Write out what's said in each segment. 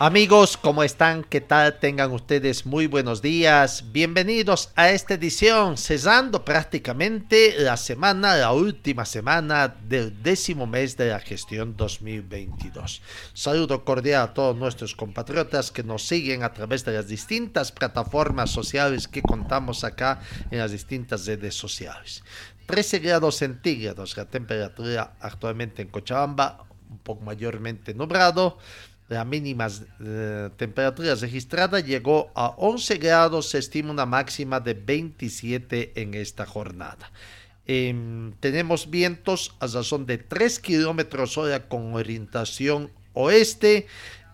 Amigos, ¿cómo están? ¿Qué tal? Tengan ustedes muy buenos días. Bienvenidos a esta edición, cesando prácticamente la semana, la última semana del décimo mes de la gestión 2022. Saludo cordial a todos nuestros compatriotas que nos siguen a través de las distintas plataformas sociales que contamos acá en las distintas redes sociales. 13 grados centígrados la temperatura actualmente en Cochabamba, un poco mayormente nublado. La mínima eh, temperatura registrada llegó a 11 grados, se estima una máxima de 27 en esta jornada. Em, tenemos vientos a razón de 3 kilómetros hora con orientación oeste.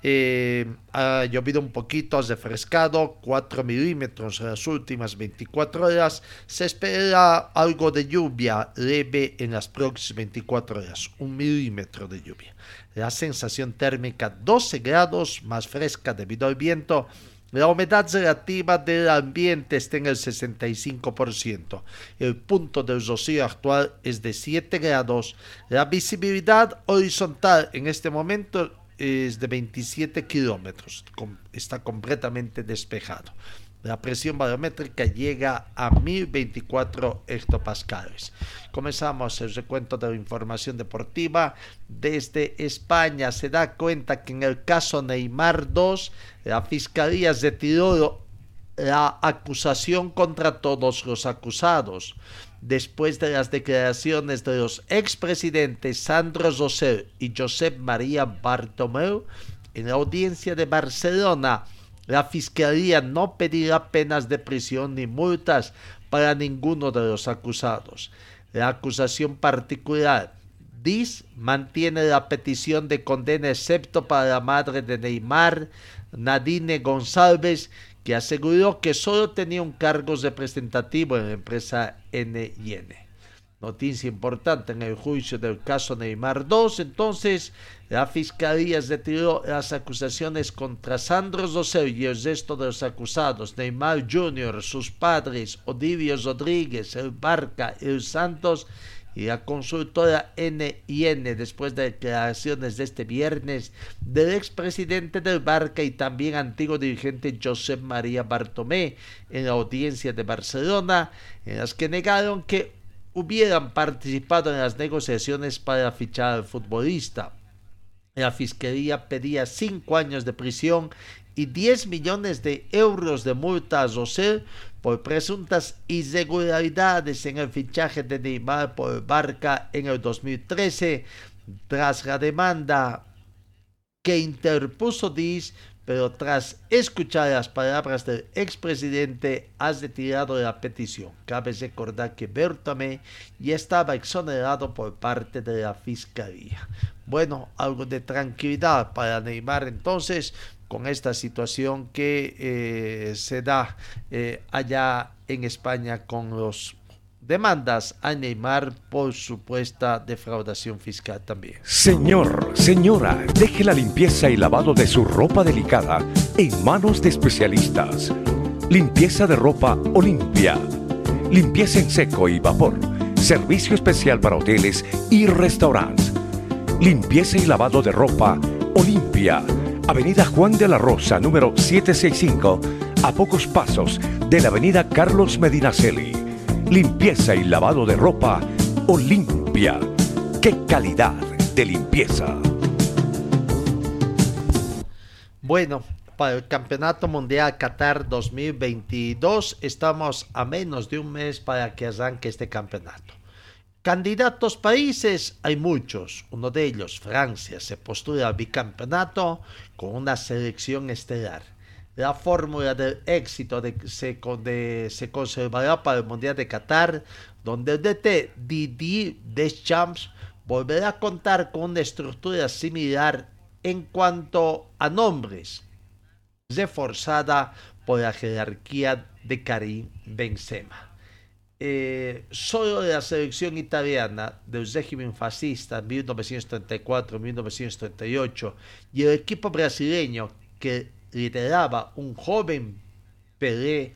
Eh, ha llovido un poquito, ha refrescado 4 milímetros en las últimas 24 horas. Se espera algo de lluvia leve en las próximas 24 horas, un milímetro de lluvia. La sensación térmica 12 grados, más fresca debido al viento. La humedad relativa del ambiente está en el 65%. El punto del rocío actual es de 7 grados. La visibilidad horizontal en este momento es de 27 kilómetros. Está completamente despejado. La presión barométrica llega a 1024 hectopascales. Comenzamos el recuento de la información deportiva. Desde España se da cuenta que en el caso Neymar 2, la fiscalía retiró la acusación contra todos los acusados. Después de las declaraciones de los expresidentes Sandro Rosell y Josep María Bartomeu en la audiencia de Barcelona, la Fiscalía no pedirá penas de prisión ni multas para ninguno de los acusados. La acusación particular DIS mantiene la petición de condena excepto para la madre de Neymar, Nadine González, que aseguró que solo tenía un cargo representativo en la empresa NN. Noticia importante en el juicio del caso Neymar 2, entonces la fiscalía retiró las acusaciones contra Sandro Rosell y el resto de los acusados, Neymar Jr., sus padres, Odivio Rodríguez, El Barca, El Santos y la consultora NIN después de declaraciones de este viernes del expresidente del Barca y también antiguo dirigente Josep María Bartomé en la audiencia de Barcelona, en las que negaron que hubieran participado en las negociaciones para fichar al futbolista. La fiscalía pedía cinco años de prisión y 10 millones de euros de multa a Rosell por presuntas irregularidades en el fichaje de Neymar por Barca en el 2013, tras la demanda que interpuso DIS pero tras escuchar las palabras del expresidente has retirado la petición. Cabe recordar que Bertame ya estaba exonerado por parte de la fiscalía. Bueno, algo de tranquilidad para Neymar entonces con esta situación que eh, se da eh, allá en España con los demandas a Neymar por supuesta defraudación fiscal también. Señor, señora, deje la limpieza y lavado de su ropa delicada en manos de especialistas. Limpieza de ropa Olimpia. Limpieza en seco y vapor. Servicio especial para hoteles y restaurantes. Limpieza y lavado de ropa Olimpia. Avenida Juan de la Rosa, número 765, a pocos pasos de la Avenida Carlos Medinaceli limpieza y lavado de ropa Olimpia. ¡Qué calidad de limpieza! Bueno, para el Campeonato Mundial Qatar 2022. Estamos a menos de un mes para que arranque este campeonato. Candidatos países hay muchos. Uno de ellos, Francia, se postula al bicampeonato con una selección estelar. La fórmula del éxito de, se, se conservará para el Mundial de Qatar, donde el DT Didier Deschamps volverá a contar con una estructura similar en cuanto a nombres, reforzada por la jerarquía de Karim Benzema. Eh, solo la selección italiana del régimen fascista 1934-1938 y el equipo brasileño que lideraba un joven Pelé,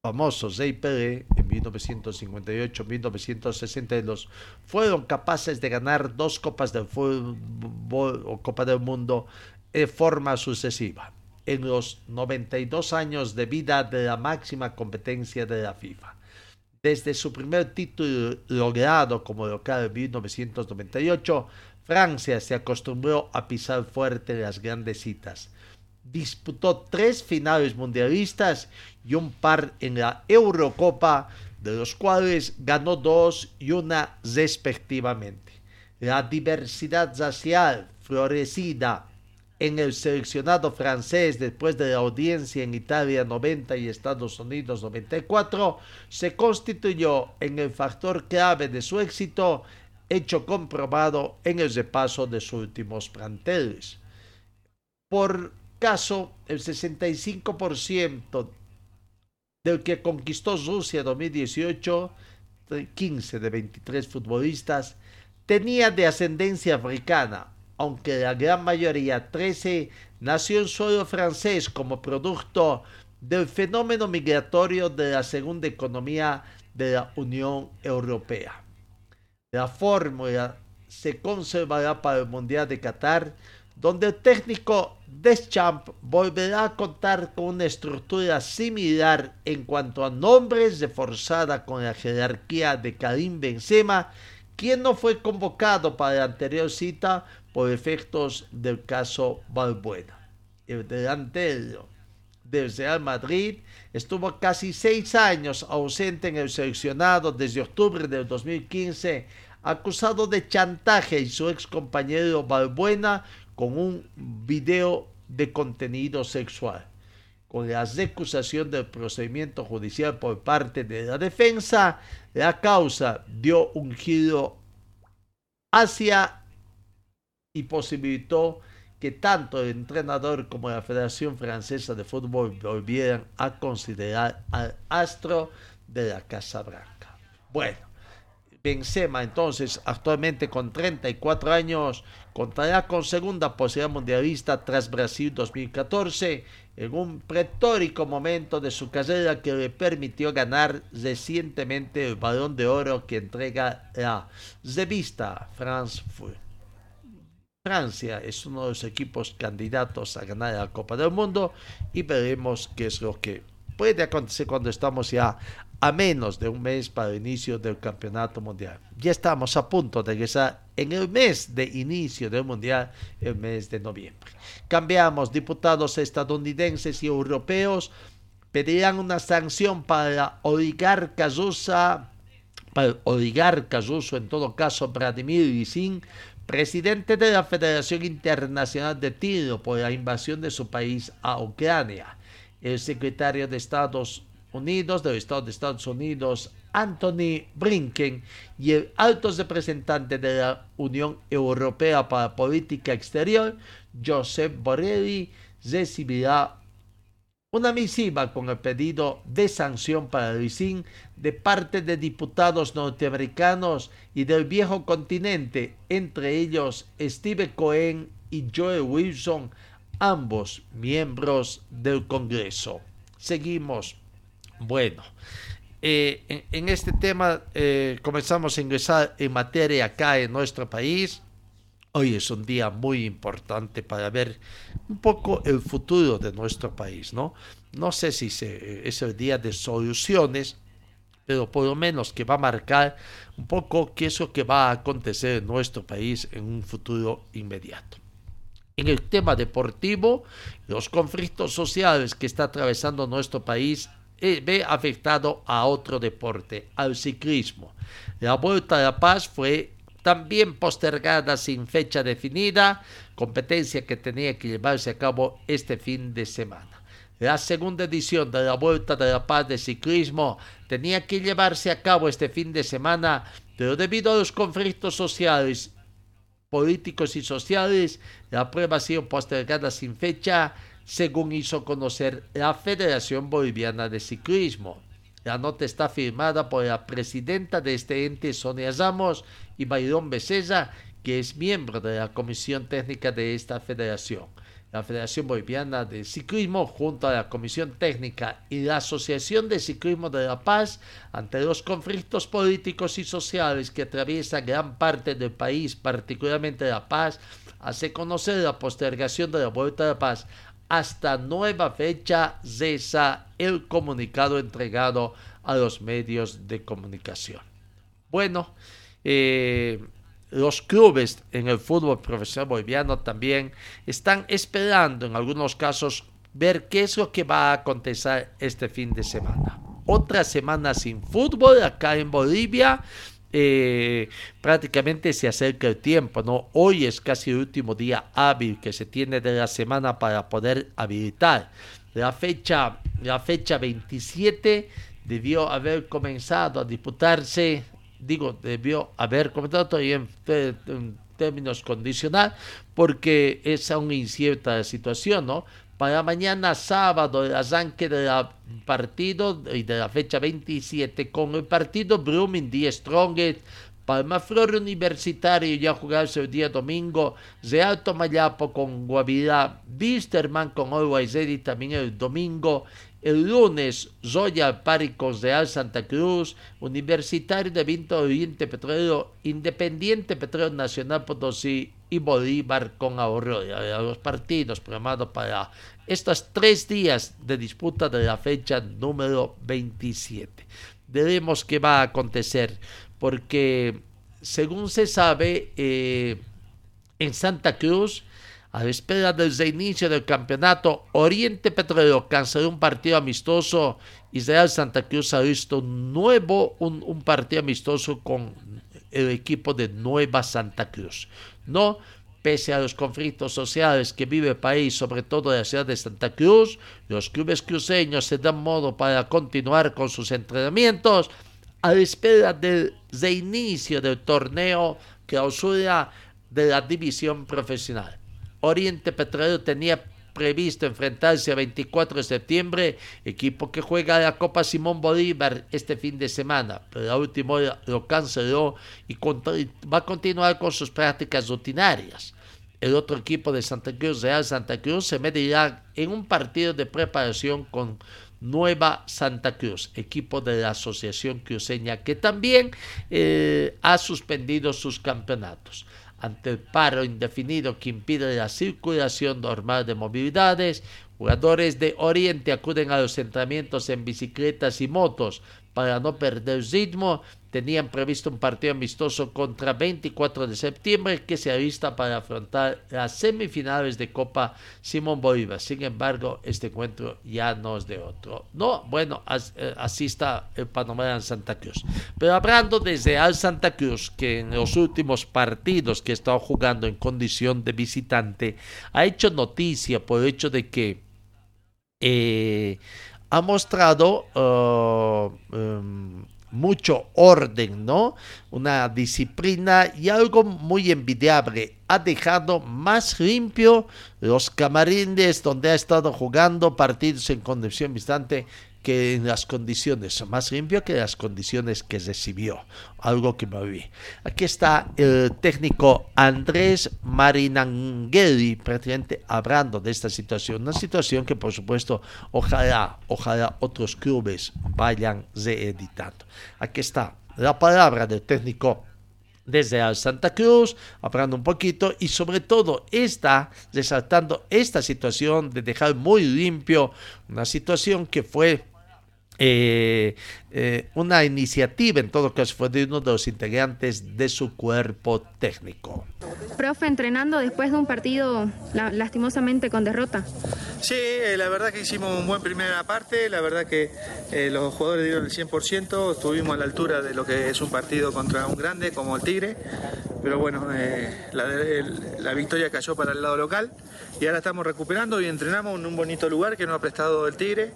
famoso Zey Pelé, en 1958-1962, fueron capaces de ganar dos copas del fútbol o Copa del Mundo de forma sucesiva en los 92 años de vida de la máxima competencia de la FIFA. Desde su primer título logrado como local en 1998, Francia se acostumbró a pisar fuerte las grandes citas. Disputó tres finales mundialistas y un par en la Eurocopa, de los cuales ganó dos y una respectivamente. La diversidad racial florecida en el seleccionado francés después de la audiencia en Italia 90 y Estados Unidos 94, se constituyó en el factor clave de su éxito, hecho comprobado en el repaso de sus últimos planteles. Por caso, el 65% del que conquistó Rusia 2018, 15 de 23 futbolistas, tenía de ascendencia africana, aunque la gran mayoría, 13, nació en suelo francés como producto del fenómeno migratorio de la segunda economía de la Unión Europea. La fórmula se conservará para el Mundial de Qatar, donde el técnico Deschamps volverá a contar con una estructura similar en cuanto a nombres, reforzada con la jerarquía de Karim Benzema, quien no fue convocado para la anterior cita por efectos del caso Balbuena. El delantero del Real Madrid estuvo casi seis años ausente en el seleccionado desde octubre del 2015, acusado de chantaje y su ex compañero Balbuena con un video de contenido sexual. Con la recusación del procedimiento judicial por parte de la defensa, la causa dio un giro hacia y posibilitó que tanto el entrenador como la Federación Francesa de Fútbol volvieran a considerar al astro de la Casa Blanca. Bueno, Benzema entonces actualmente con 34 años contará con segunda posibilidad mundialista tras Brasil 2014 en un pretórico momento de su carrera que le permitió ganar recientemente el balón de oro que entrega la revista France Foot. Francia es uno de los equipos candidatos a ganar la Copa del Mundo y veremos qué es lo que puede acontecer cuando estamos ya a menos de un mes para el inicio del campeonato mundial. Ya estamos a punto de ingresar en el mes de inicio del mundial, el mes de noviembre. Cambiamos, diputados estadounidenses y europeos pedirán una sanción para oligarca rusa, para oligarca en todo caso Vladimir Lisin, presidente de la Federación Internacional de Tiro por la invasión de su país a Ucrania, el secretario de Estados Unidos, del Estado de Estados Unidos, Anthony Blinken, y el alto representante de la Unión Europea para Política Exterior, Josep Borrelli, recibirá una misiva con el pedido de sanción para el ISIN de parte de diputados norteamericanos y del viejo continente, entre ellos Steve Cohen y Joe Wilson, ambos miembros del Congreso. Seguimos. Bueno, eh, en, este tema eh, comenzamos a ingresar en materia acá en nuestro país. Hoy es un día muy importante para ver un poco el futuro de nuestro país, ¿no? No sé si es el día de soluciones, pero por lo menos que va a marcar un poco qué es lo que va a acontecer en nuestro país en un futuro inmediato. en el tema deportivo, los conflictos sociales que está atravesando nuestro país eh, ve afectado a otro deporte, al ciclismo. La Vuelta a la Paz fue también postergada sin fecha definida, competencia que tenía que llevarse a cabo este fin de semana. La segunda edición de la Vuelta de la Paz de Ciclismo tenía que llevarse a cabo este fin de semana, pero debido a los conflictos sociales, políticos y sociales, la prueba ha sido postergada sin fecha, según hizo conocer la Federación Boliviana de Ciclismo. La nota está firmada por la presidenta de este ente, Sonia Ramos, y Bayrón Becerra, que es miembro de la comisión técnica de esta federación. La Federación Boliviana de Ciclismo, junto a la Comisión Técnica y la Asociación de Ciclismo de La Paz, ante los conflictos políticos y sociales que atraviesan gran parte del país, particularmente La Paz, hace conocer la postergación de la Vuelta de La Paz hasta nueva fecha, cesa el comunicado entregado a los medios de comunicación. Bueno, eh, los clubes en el fútbol profesional boliviano también están esperando en algunos casos ver qué es lo que va a acontecer este fin de semana. Otra semana sin fútbol acá en Bolivia. Eh, prácticamente se acerca el tiempo, ¿no? Hoy es casi el último día hábil que se tiene de la semana para poder habilitar. La fecha, la fecha 27 debió haber comenzado a disputarse digo, debió haber comentado todavía en, términos condicional, porque es aún incierta la situación, ¿no? Para mañana sábado, el arranque del partido y de la fecha 27 con el partido Blooming The Strongest, Palma Flor Universitario ya jugarse el día domingo, Real Tomayapo con Guavirá, Bisterman con Always Ready también el domingo, el lunes, Zoya Páricos Real Santa Cruz, Universitario de Vinto Oriente Petróleo, Independiente Petróleo Nacional Potosí y Bolívar con ahorro. Los partidos programados para estos tres días de disputa de la fecha número 27. Veremos qué va a acontecer, porque según se sabe, eh, en Santa Cruz, a la espera del inicio del campeonato, Oriente Petrolero canceló un partido amistoso. Israel Santa Cruz ha visto nuevo un, partido amistoso con el equipo de Nueva Santa Cruz. No, pese a los conflictos sociales que vive el país, sobre todo en la ciudad de Santa Cruz, los clubes cruceños se dan modo para continuar con sus entrenamientos a la espera del reinicio del torneo clausura de la división profesional. Oriente Petrolero tenía previsto enfrentarse a 24 de septiembre, equipo que juega la Copa Simón Bolívar este fin de semana, pero la última hora lo canceló y va a continuar con sus prácticas rutinarias. El otro equipo de Santa Cruz, Real Santa Cruz, se medirá en un partido de preparación con Nueva Santa Cruz, equipo de la Asociación Cruceña, que también eh, ha suspendido sus campeonatos ante el paro indefinido que impide la circulación normal de movilidades, jugadores de Oriente acuden a los entrenamientos en bicicletas y motos para no perder ritmo tenían previsto un partido amistoso contra 24 de septiembre que se avista para afrontar las semifinales de Copa Simón Bolívar. Sin embargo, este encuentro ya no es de otro. No, bueno, eh, así está el panorama en Santa Cruz. Pero hablando desde Al Santa Cruz, que en los últimos partidos que ha estado jugando en condición de visitante, ha hecho noticia por el hecho de que eh, ha mostrado uh, um, mucho orden, ¿no? Una disciplina y algo muy envidiable. Ha dejado más limpio los camarines donde ha estado jugando partidos en condición distante que en las condiciones, más limpio que las condiciones que recibió, algo que me vi. Aquí está el técnico Andrés Marinangeli, prácticamente hablando de esta situación, una situación que por supuesto ojalá, ojalá otros clubes vayan reeditando. Aquí está la palabra del técnico desde Santa Cruz, hablando un poquito y sobre todo está resaltando esta situación de dejar muy limpio una situación que fue eh, eh, una iniciativa, en todo caso, fue de uno de los integrantes de su cuerpo técnico. Profe, entrenando después de un partido lastimosamente con derrota. Sí, eh, la verdad que hicimos un buen primera parte, la verdad que los jugadores dieron el 100%, estuvimos a la altura de lo que es un partido contra un grande como el Tigre, pero bueno, la, la victoria cayó para el lado local y ahora estamos recuperando y entrenamos en un bonito lugar que nos ha prestado el Tigre.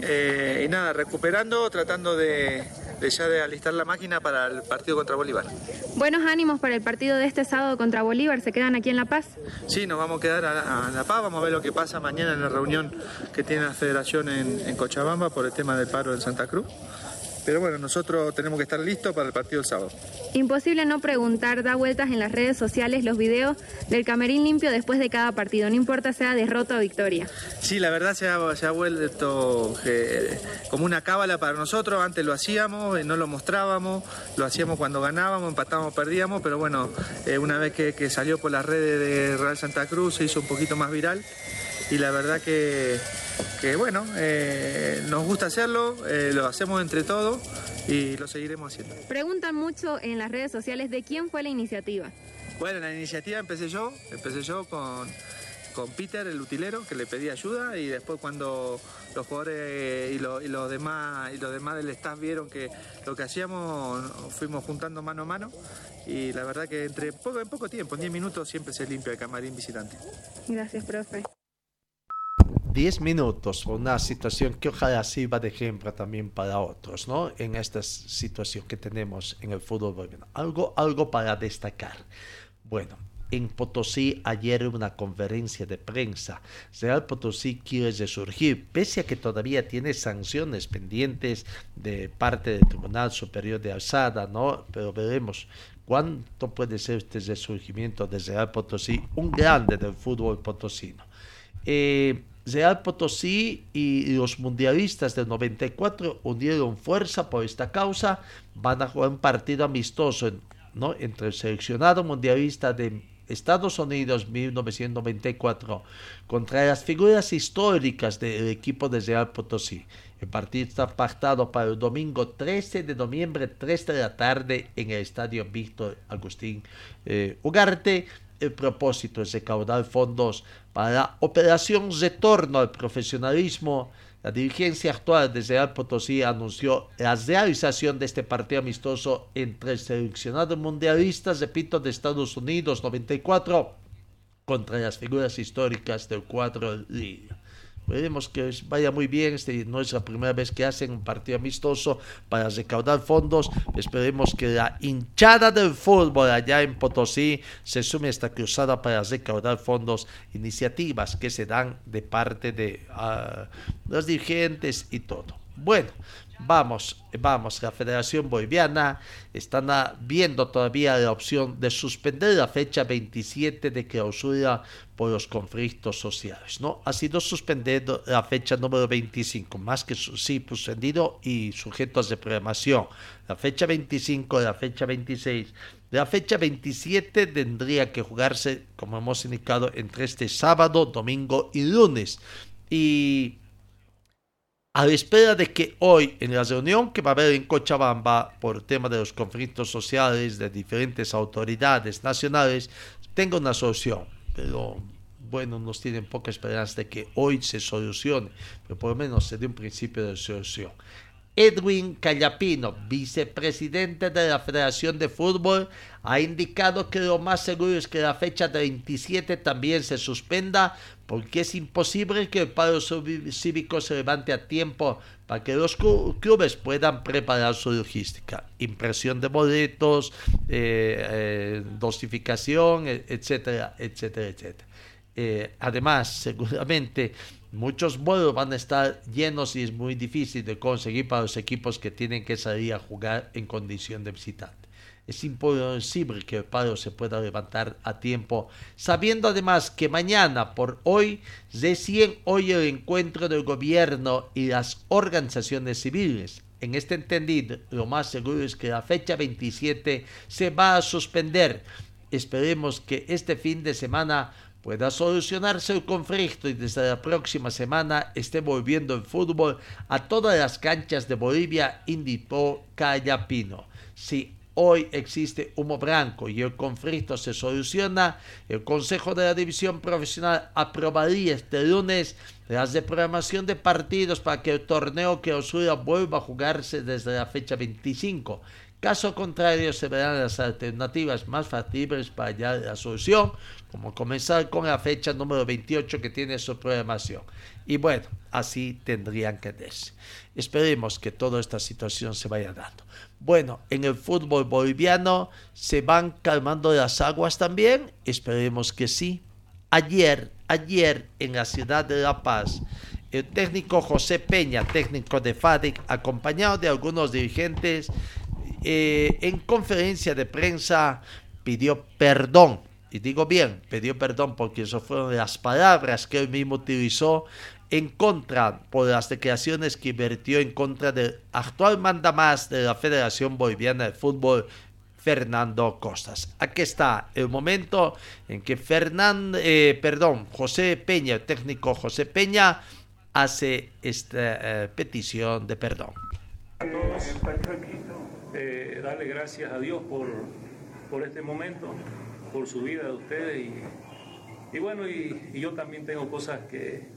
Eh, y nada, recuperando, tratando de, ya de alistar la máquina para el partido contra Bolívar. Buenos ánimos para el partido de este sábado contra Bolívar, ¿se quedan aquí en La Paz? Sí, nos vamos a quedar a, La Paz, vamos a ver lo que pasa mañana en la reunión que tiene la federación en Cochabamba por el tema del paro en Santa Cruz. Pero bueno, nosotros tenemos que estar listos para el partido del sábado. Imposible no preguntar, da vueltas en las redes sociales los videos del camerín limpio después de cada partido, no importa sea derrota o victoria. Sí, la verdad se ha, se ha vuelto eh, como una cábala para nosotros, antes lo hacíamos, no lo mostrábamos, lo hacíamos cuando ganábamos, empatábamos, perdíamos, pero bueno, eh, una vez que, que salió por las redes de Real Santa Cruz se hizo un poquito más viral y la verdad que que bueno, eh, nos gusta hacerlo, eh, lo hacemos entre todos y lo seguiremos haciendo. Preguntan mucho en las redes sociales de quién fue la iniciativa. Bueno, la iniciativa empecé yo, empecé yo con, con Peter, el utilero, que le pedí ayuda y después cuando los jugadores y, los demás y los demás del staff vieron que lo que hacíamos fuimos juntando mano a mano y la verdad que entre poco en poco tiempo, en 10 minutos siempre se limpia el camarín visitante. Gracias, profe. 10 minutos, una situación que ojalá sirva de ejemplo también para otros, ¿no? En esta situación que tenemos en el fútbol boliviano. Algo, algo para destacar. Bueno, en Potosí ayer una conferencia de prensa. Real Potosí quiere resurgir, pese a que todavía tiene sanciones pendientes de parte del Tribunal Superior de Alzada, ¿no? Pero veremos cuánto puede ser este resurgimiento de Real Potosí, un grande del fútbol potosino. Eh, Real Potosí y los mundialistas del 94 unieron fuerza por esta causa. Van a jugar un partido amistoso ¿no? entre el seleccionado mundialista de Estados Unidos 1994 contra las figuras históricas del equipo de Real Potosí. El partido está pactado para el domingo 13 de noviembre, 3 de la tarde, en el estadio Víctor Agustín eh, Ugarte el propósito es recaudar fondos para la operación Retorno al Profesionalismo. La dirigencia actual de Real Potosí anunció la realización de este partido amistoso entre el seleccionado mundialista, repito, de Estados Unidos 94 contra las figuras históricas del cuadro. Veremos que vaya muy bien. Este no es la primera vez que hacen un partido amistoso para recaudar fondos. Esperemos que la hinchada del fútbol allá en Potosí se sume a esta cruzada para recaudar fondos, iniciativas que se dan de parte de uh, los dirigentes y todo. Bueno, Vamos, vamos, la Federación Boliviana está viendo todavía la opción de suspender la fecha 27 de clausura por los conflictos sociales, ¿no? Ha sido suspendido la fecha número 25, más que sí suspendido y sujetos de programación. La fecha 25, la fecha 26, la fecha 27 tendría que jugarse, como hemos indicado, entre este sábado, domingo y lunes. Y a la espera de que hoy, en la reunión que va a haber en Cochabamba por tema de los conflictos sociales de diferentes autoridades nacionales, tenga una solución. Pero bueno, nos tienen poca esperanza de que hoy se solucione, pero por lo menos se dé un principio de solución. Edwin Callapino, vicepresidente de la Federación de Fútbol, ha indicado que lo más seguro es que la fecha de 27 también se suspenda porque es imposible que el paro cívico se levante a tiempo para que los clubes puedan preparar su logística, impresión de boletos, eh, eh, dosificación, e-, etcétera, etcétera, etcétera. Eh, además, seguramente muchos vuelos van a estar llenos y es muy difícil de conseguir para los equipos que tienen que salir a jugar en condición de visitante. Es imposible que el paro se pueda levantar a tiempo, sabiendo además que mañana por hoy recién hoy el encuentro del gobierno y las organizaciones civiles. En este entendido, lo más seguro es que la fecha 27 se va a suspender. Esperemos que este fin de semana pueda solucionarse el conflicto y desde la próxima semana esté volviendo el fútbol a todas las canchas de Bolivia, indicó Callapino. Si hoy existe humo blanco y el conflicto se soluciona, el Consejo de la División Profesional aprobaría este lunes las de programación de partidos para que el torneo que Osura vuelva a jugarse desde la fecha 25. Caso contrario, se verán las alternativas más factibles para hallar la solución, como comenzar con la fecha número 28 que tiene su programación. Y bueno, así tendrían que darse. Esperemos que toda esta situación se vaya dando. Bueno, en el fútbol boliviano se van calmando las aguas también. Esperemos que sí. Ayer, ayer en la ciudad de La Paz, el técnico José Peña, técnico de FADIC, acompañado de algunos dirigentes, eh, en conferencia de prensa pidió perdón. Y digo bien, pidió perdón porque eso fueron las palabras que él mismo utilizó en contra por las declaraciones que vertió en contra del actual mandamás de la Federación Boliviana de Fútbol, Fernando Costas. Aquí está el momento en que Fernando, eh, perdón, José Peña, el técnico José Peña, hace esta eh, petición de perdón. Eh, darle gracias a Dios por, por este momento, por su vida de ustedes y, y bueno, y, y yo también tengo cosas que,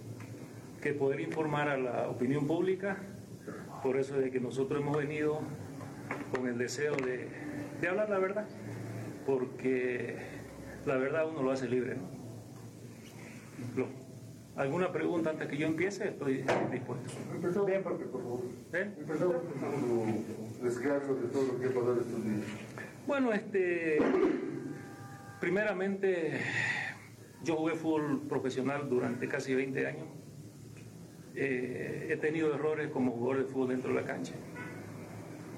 que poder informar a la opinión pública. Por eso es de que nosotros hemos venido con el deseo de, de hablar la verdad, porque la verdad uno lo hace libre. ¿no? ¿Alguna pregunta antes que yo empiece? Estoy dispuesto. Empezó bien, porque por favor. ¿Eh? Empezó con su descargo de todo lo que ha pasado estos días. Bueno, este, primeramente, yo jugué fútbol profesional durante casi 20 años. Eh, he tenido errores como jugador de fútbol dentro de la cancha.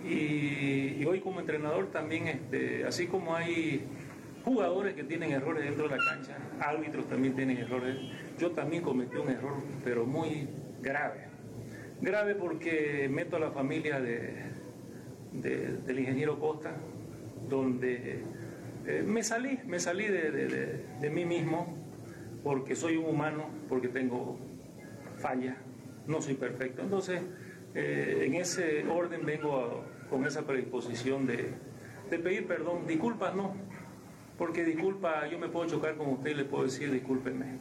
Y, hoy como entrenador también, este, así como hay jugadores que tienen errores dentro de la cancha, árbitros también tienen errores, yo también cometí un error, pero muy grave. Grave porque meto a la familia de, del ingeniero Costa, donde eh, me salí, me salí de, de, de, mí mismo, porque soy un humano, porque tengo falla, no soy perfecto. Entonces, eh, en ese orden vengo con esa predisposición de, de pedir perdón. Disculpas no, porque disculpa, yo me puedo chocar con usted y le puedo decir discúlpeme.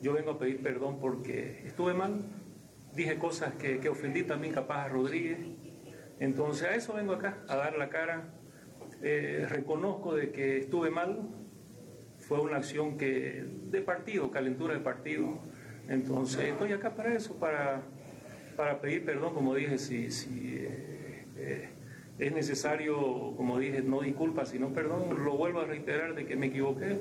Yo vengo a pedir perdón porque estuve mal, dije cosas que, que ofendí también capaz a Rodríguez. Entonces a eso vengo acá, a dar la cara. Eh, reconozco de que estuve mal, fue una acción que de partido, calentura de partido. Entonces estoy acá para eso, para, para pedir perdón, como dije, si, eh, es necesario, como dije, no disculpas, sino perdón, lo vuelvo a reiterar de que me equivoqué.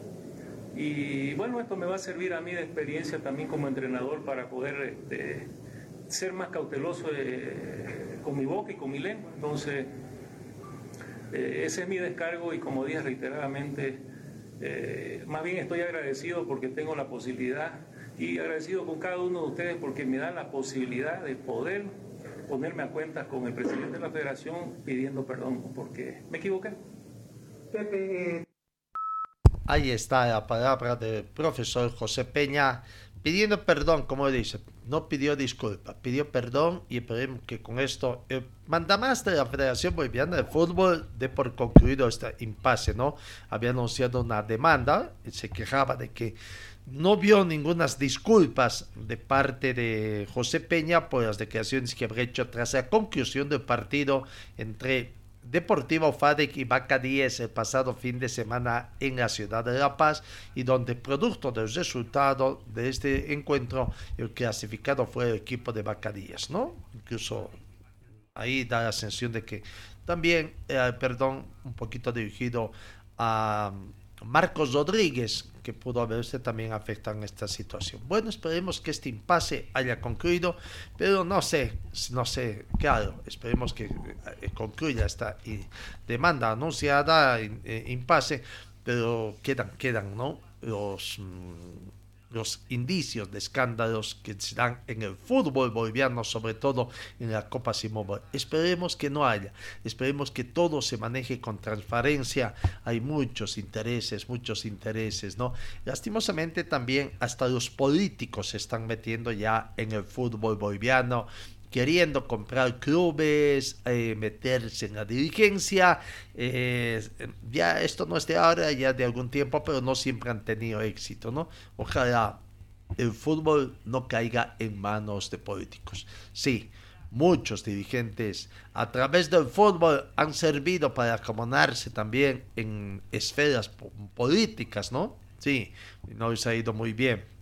Y bueno, esto me va a servir a mí de experiencia también como entrenador para poder este, ser más cauteloso eh, con mi boca y con mi lengua. Entonces, eh, ese es mi descargo y como dije reiteradamente, eh, más bien estoy agradecido porque tengo la posibilidad y agradecido con cada uno de ustedes porque me dan la posibilidad de poder ponerme a cuenta con el presidente de la federación pidiendo perdón porque me equivoqué. Pepe, Ahí está la palabra del profesor José Peña pidiendo perdón, como dice, no pidió disculpas, pidió perdón y esperemos que con esto el mandamás de la Federación Boliviana de Fútbol dé por concluido este impasse, ¿no? Había anunciado una demanda y se quejaba de que no vio ninguna disculpas de parte de José Peña por las declaraciones que habría hecho tras la conclusión del partido entre Deportivo FADEC y Vaca 10 el pasado fin de semana en la ciudad de La Paz y donde producto del resultado de este encuentro el clasificado fue el equipo de Vaca 10, ¿no? Incluso ahí da la sensación de que también, eh, perdón, un poquito dirigido a Marcos Rodríguez, que pudo haberse también afectado en esta situación. Bueno, esperemos que este impasse haya concluido, pero no sé, no sé, claro, esperemos que eh, concluya esta eh, demanda anunciada, eh, impasse, pero quedan, quedan, ¿no? Los, mm, los indicios de escándalos que se dan en el fútbol boliviano, sobre todo en la Copa Simón. Esperemos que no haya, esperemos que todo se maneje con transparencia. Hay muchos intereses, muchos intereses, ¿no? Lastimosamente también hasta los políticos se están metiendo ya en el fútbol boliviano queriendo comprar clubes, eh, meterse en la dirigencia. Eh, ya esto no es de ahora, ya de algún tiempo, pero no siempre han tenido éxito, ¿no? Ojalá el fútbol no caiga en manos de políticos. Sí, muchos dirigentes a través del fútbol han servido para acomodarse también en esferas políticas, ¿no? Sí, no les ha ido muy bien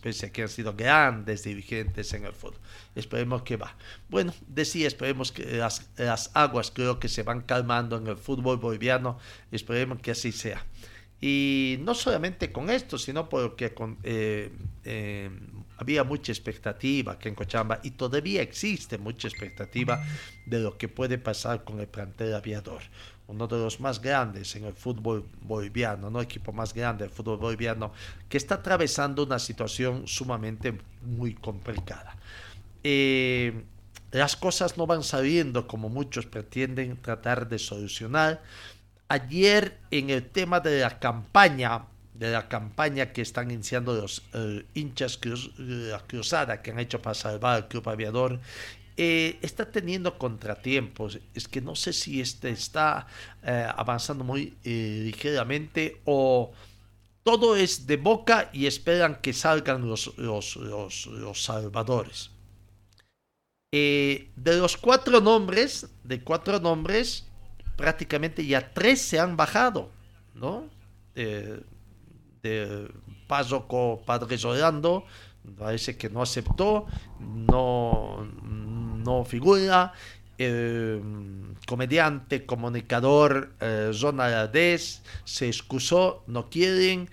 pese a que han sido grandes dirigentes en el fútbol. Esperemos que va. Bueno, decía, esperemos que las, aguas creo que se van calmando en el fútbol boliviano, esperemos que así sea. Y no solamente con esto, sino porque eh, eh, había mucha expectativa que en Cochabamba y todavía existe mucha expectativa de lo que puede pasar con el plantel aviador uno de los más grandes en el fútbol boliviano, no equipo más grande del fútbol boliviano, que está atravesando una situación sumamente muy complicada. Eh, las cosas no van saliendo como muchos pretenden tratar de solucionar. Ayer en el tema de la campaña, de la campaña que están iniciando los eh, hinchas cruz, la cruzada que han hecho para salvar al club aviador eh, está teniendo contratiempos. Es que no sé si este está eh, avanzando muy eh, ligeramente o todo es de boca y esperan que salgan los, los, los, salvadores. de los cuatro nombres, de cuatro nombres, prácticamente ya tres se han bajado, ¿no? de Paso con Padre Orlando, parece que no aceptó, no, no figura. Eh, comediante, comunicador eh, se excusó, no quieren.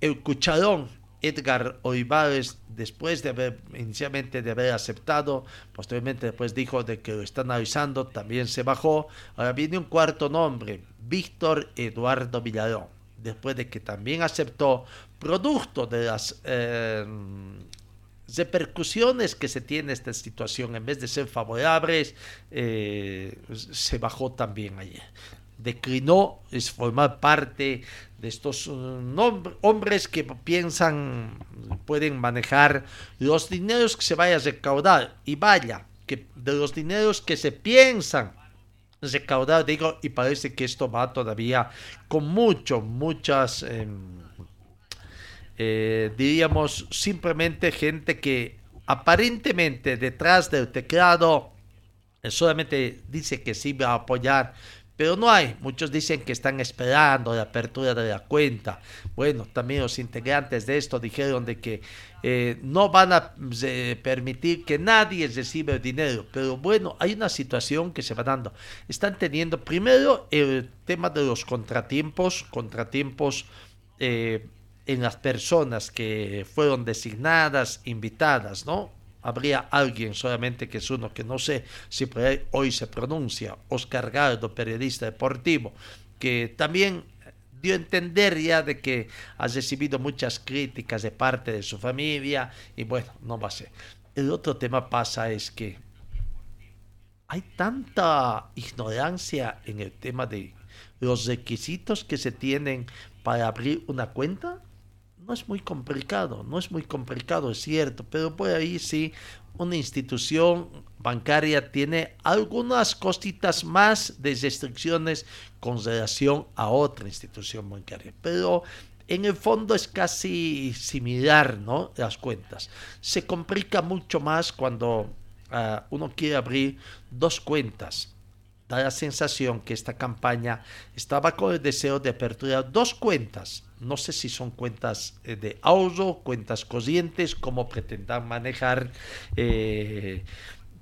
El cucharón Edgar Olivares, después de haber inicialmente de haber aceptado, posteriormente después dijo de que lo están avisando, también se bajó. Ahora viene un cuarto nombre, Víctor Eduardo Villarón, después de que también aceptó, producto de las eh, repercusiones que se tiene esta situación, en vez de ser favorables, eh, se bajó también ayer. Declinó es formar parte de estos uh, hombres que piensan, pueden manejar los dineros que se vaya a recaudar. Y vaya, que de los dineros que se piensan recaudar, digo, y parece que esto va todavía con mucho, muchas... Em, eh, diríamos simplemente gente que aparentemente detrás del teclado eh, solamente dice que sí va a apoyar, pero no hay. Muchos dicen que están esperando la apertura de la cuenta. Bueno, también los integrantes de esto dijeron de que eh, no van a permitir que nadie reciba el dinero. Pero bueno, hay una situación que se va dando. Están teniendo primero el tema de los contratiempos, contratiempos en las personas que fueron designadas, invitadas, ¿no? Habría alguien solamente que es uno que no sé si hoy se pronuncia, Oscar Gardo, periodista deportivo, que también dio a entender ya de que ha recibido muchas críticas de parte de su familia y bueno, no va a ser. El otro tema pasa es que hay tanta ignorancia en el tema de los requisitos que se tienen para abrir una cuenta no es muy complicado, no es muy complicado, es cierto, pero por ahí sí una institución bancaria tiene algunas cositas más de restricciones con relación a otra institución bancaria, pero en el fondo es casi similar, ¿no? Las cuentas. Se complica mucho más cuando ah, uno quiere abrir dos cuentas da la sensación que esta campaña estaba con el deseo de apertura dos cuentas. No sé si son cuentas eh, de ahorro, cuentas corrientes, como pretendan manejar. Eh,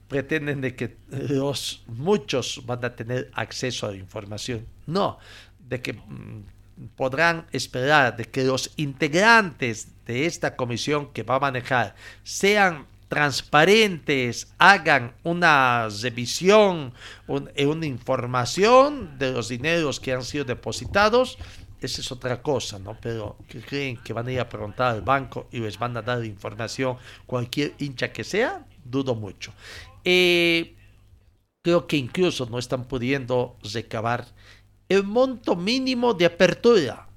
pretenden de que los muchos van a tener acceso a la información. No, de que mm, podrán esperar de que los integrantes de esta comisión que va a manejar sean transparentes, hagan una revisión, eh, una información de los dineros que han sido depositados, esa es otra cosa, ¿no? Pero que creen que van a ir a preguntar al banco y les van a dar información cualquier hincha que sea, dudo mucho. Eh, creo que incluso no están pudiendo recabar el monto mínimo de apertura.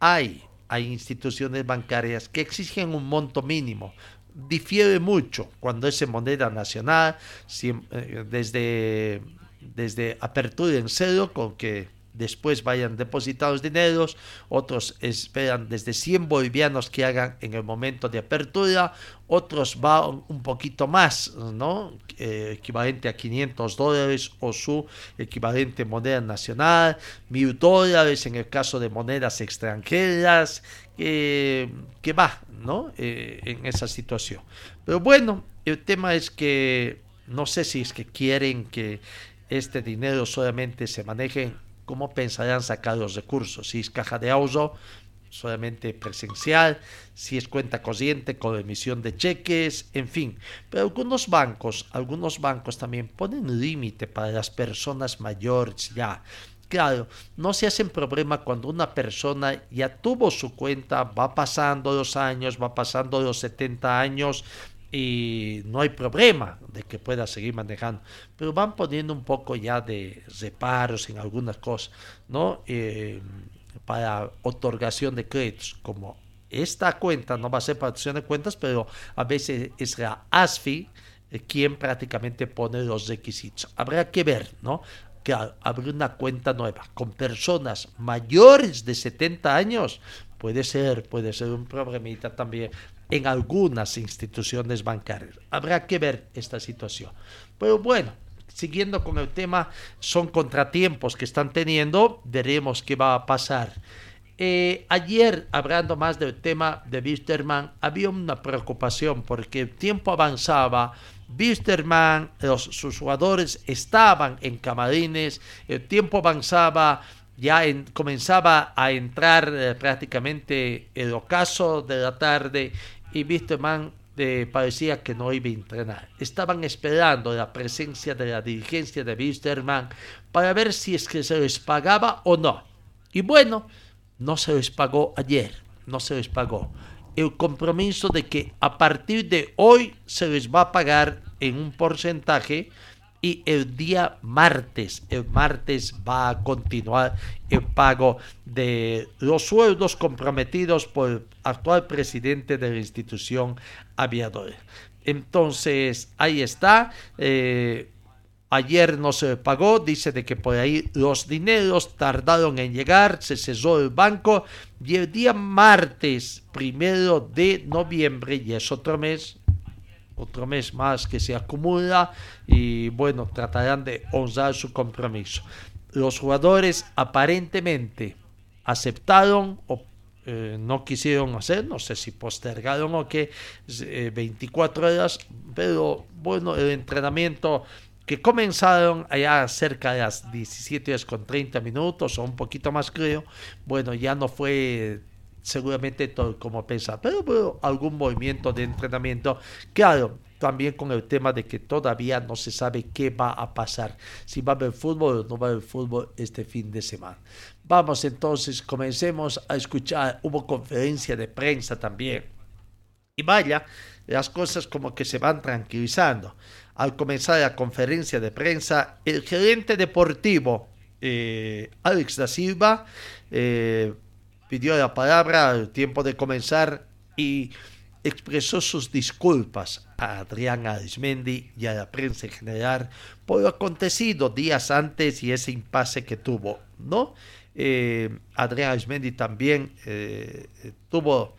Hay, hay instituciones bancarias que exigen un monto mínimo. Difiere mucho cuando es en moneda nacional, eh, desde, desde apertura en cero, con que después vayan depositados dineros, otros esperan desde 100 bolivianos que hagan en el momento de apertura, otros van un poquito más, ¿no? Eh, equivalente a 500 dólares o su equivalente moneda nacional, mil dólares en el caso de monedas extranjeras, que va, ¿no? Eh, en esa situación. Pero bueno, el tema es que no sé si es que quieren que este dinero solamente se maneje cómo pensarán sacar los recursos. Si es caja de ahorro, solamente presencial, si es cuenta corriente con emisión de cheques, en fin. Pero algunos bancos, algunos bancos también ponen límite para las personas mayores ya. Claro, no se hacen problema cuando una persona ya tuvo su cuenta, va pasando los años, va pasando los 70 años, y no hay problema de que pueda seguir manejando, pero van poniendo un poco ya de reparos en algunas cosas, ¿no? Eh, para otorgación de créditos, como esta cuenta no va a ser para de cuentas, pero a veces es la ASFI eh, quien prácticamente pone los requisitos. Habrá que ver, ¿no? Que abrir una cuenta nueva con personas mayores de 70 años puede ser, puede ser un problemita también en algunas instituciones bancarias. Habrá que ver esta situación. Pero bueno, siguiendo con el tema, son contratiempos que están teniendo, veremos qué va a pasar. Eh, ayer, hablando más del tema de Wisterman, había una preocupación porque el tiempo avanzaba, Wisterman, sus jugadores estaban en camarines, el tiempo avanzaba, ya comenzaba a entrar eh, prácticamente el ocaso de la tarde y Wisterman eh, parecía que no iba a entrenar. Estaban esperando la presencia de la dirigencia de Wisterman para ver si es que se les pagaba o no. Y bueno, no se les pagó ayer, no se les pagó. El compromiso de que a partir de hoy se les va a pagar en un porcentaje y el día martes, el martes va a continuar el pago de los sueldos comprometidos por el actual presidente de la institución aviadora. Entonces, ahí está. Eh, ayer no se pagó, dice de que por ahí los dineros tardaron en llegar, se cesó el banco y el día martes primero de noviembre, y es otro mes, otro mes más que se acumula y bueno, tratarán de honrar su compromiso. Los jugadores aparentemente aceptaron o eh, no quisieron hacer, no sé si postergaron o qué, 24 eh, horas, pero bueno, el entrenamiento que comenzaron allá cerca de las 17 horas con 30 minutos o un poquito más creo, bueno, ya no fue seguramente todo como pensaba, pero, algún movimiento de entrenamiento, claro, también con el tema de que todavía no se sabe qué va a pasar, si va a haber fútbol o no va a haber fútbol este fin de semana. Vamos entonces, comencemos a escuchar, hubo conferencia de prensa también. Y vaya, las cosas como que se van tranquilizando. Al comenzar la conferencia de prensa, el gerente deportivo, eh, Alex da Silva, eh, pidió la palabra al tiempo de comenzar y expresó sus disculpas a Adrián Arismendi y a la prensa en general por lo acontecido días antes y ese impasse que tuvo, ¿no? Eh, Adrián Arismendi también eh, tuvo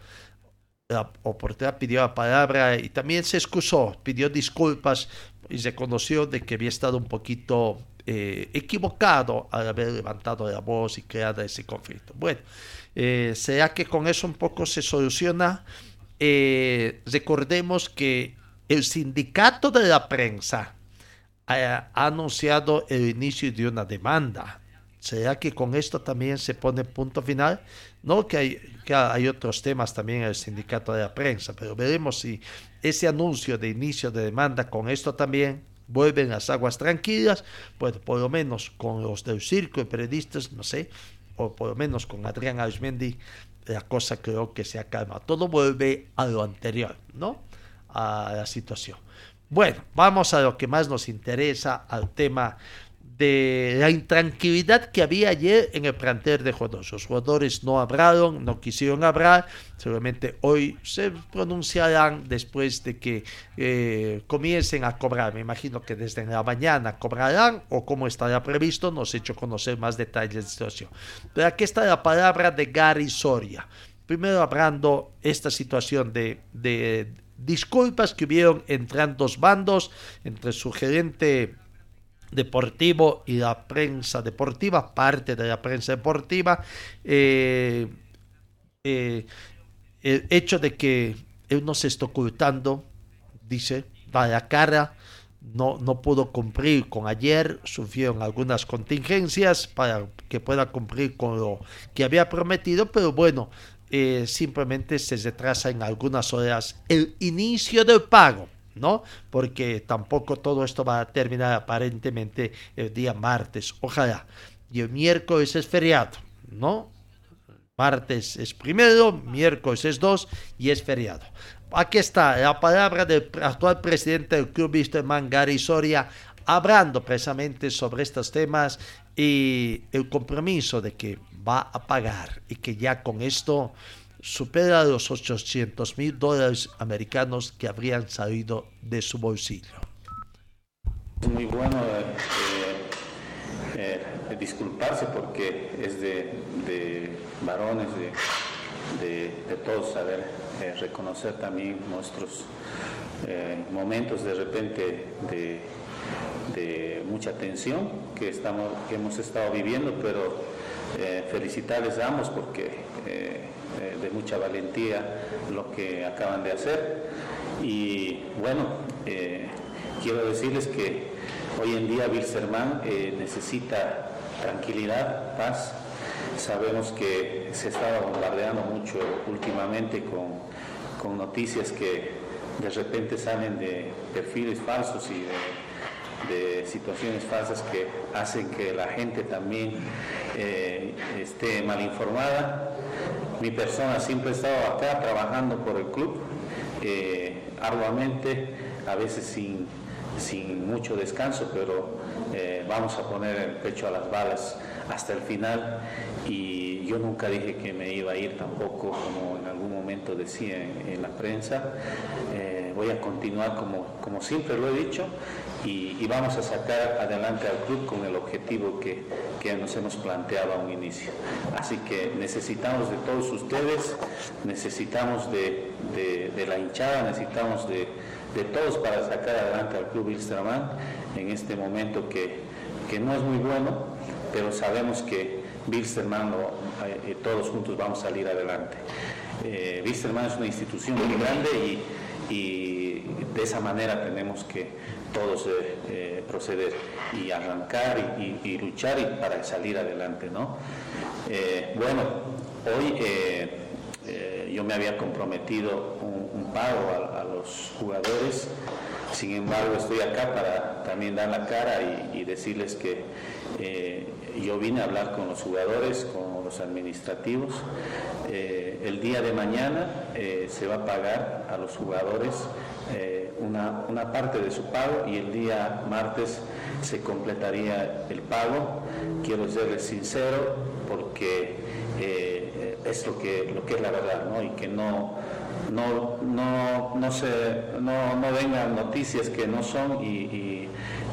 la oportunidad, pidió la palabra y también se excusó, pidió disculpas y reconoció de que había estado un poquito eh, equivocado al haber levantado la voz y creado ese conflicto. Bueno, eh, ¿Será que con eso un poco se soluciona? Eh, recordemos que el sindicato de la prensa ha, anunciado el inicio de una demanda. ¿Será que con esto también se pone punto final? No que hay, que hay otros temas también en el sindicato de la prensa, pero veremos si ese anuncio de inicio de demanda con esto también vuelven las aguas tranquilas, pues por lo menos con los del circo y periodistas, no sé, o por lo menos con Adrián Arismendi, la cosa creo que se ha calmado. Todo vuelve a lo anterior, ¿no? A la situación. Bueno, vamos a lo que más nos interesa, al tema de la intranquilidad que había ayer en el plantel de jugadores. Los jugadores no hablaron, no quisieron hablar, seguramente hoy se pronunciarán después de que eh, comiencen a cobrar. Me imagino que desde la mañana cobrarán o como estará previsto, nos he hecho conocer más detalles de la situación. Pero aquí está la palabra de Gary Soria. Primero hablando esta situación de, de disculpas que hubieron entre ambos bandos, entre su gerente deportivo y la prensa deportiva, parte de la prensa deportiva, eh, eh, el hecho de que él no se está ocultando, dice, va a la cara, no, no pudo cumplir con ayer, sufrieron algunas contingencias para que pueda cumplir con lo que había prometido, pero bueno, eh, simplemente se retrasa en algunas horas el inicio del pago. ¿No? Porque tampoco todo esto va a terminar aparentemente el día martes, ojalá. Y el miércoles es feriado, ¿no? Martes es primero, miércoles es dos y es feriado. Aquí está la palabra del actual presidente del club Wisterman, Gary Soria, hablando precisamente sobre estos temas y el compromiso de que va a pagar y que ya con esto supera los 800 mil dólares americanos que habrían salido de su bolsillo. Muy bueno eh, eh, disculparse porque es de, varones, de, todos saber eh, reconocer también nuestros momentos de repente de, mucha tensión que, estamos, que hemos estado viviendo, pero felicitarles a ambos porque eh, de mucha valentía lo que acaban de hacer. Y bueno, eh, quiero decirles que hoy en día Wilserman eh, necesita tranquilidad, paz. Sabemos que se estaba bombardeando mucho últimamente con, con noticias que de repente salen de perfiles falsos y de de situaciones falsas que hacen que la gente también esté mal informada mi persona siempre ha estado acá trabajando por el club, eh, arduamente, a veces sin, sin mucho descanso, pero eh, vamos a poner el pecho a las balas hasta el final y yo nunca dije que me iba a ir tampoco como en algún momento decía en, la prensa. Eh, voy a continuar como, como siempre lo he dicho y, vamos a sacar adelante al club con el objetivo que, que nos hemos planteado a un inicio. Así que necesitamos de todos ustedes, necesitamos de, de, la hinchada, necesitamos de, de, todos para sacar adelante al club Ilstraman en este momento que, que no es muy bueno, pero sabemos que Bilsterman, eh, eh, todos juntos vamos a salir adelante. Eh, es una institución muy grande y, y de esa manera tenemos que todos eh, eh, proceder y arrancar y, luchar y para salir adelante. ¿no? Eh, bueno, hoy yo me había comprometido un, pago a, los jugadores, sin embargo estoy acá para también dar la cara y, decirles que yo vine a hablar con los jugadores, con administrativos. el día de mañana se va a pagar a los jugadores una, parte de su pago y el día martes se completaría el pago. Quiero serles sincero porque eh, es lo que, lo que es la verdad ¿no? y que no, no, no, no, se, no, no vengan noticias que no son y,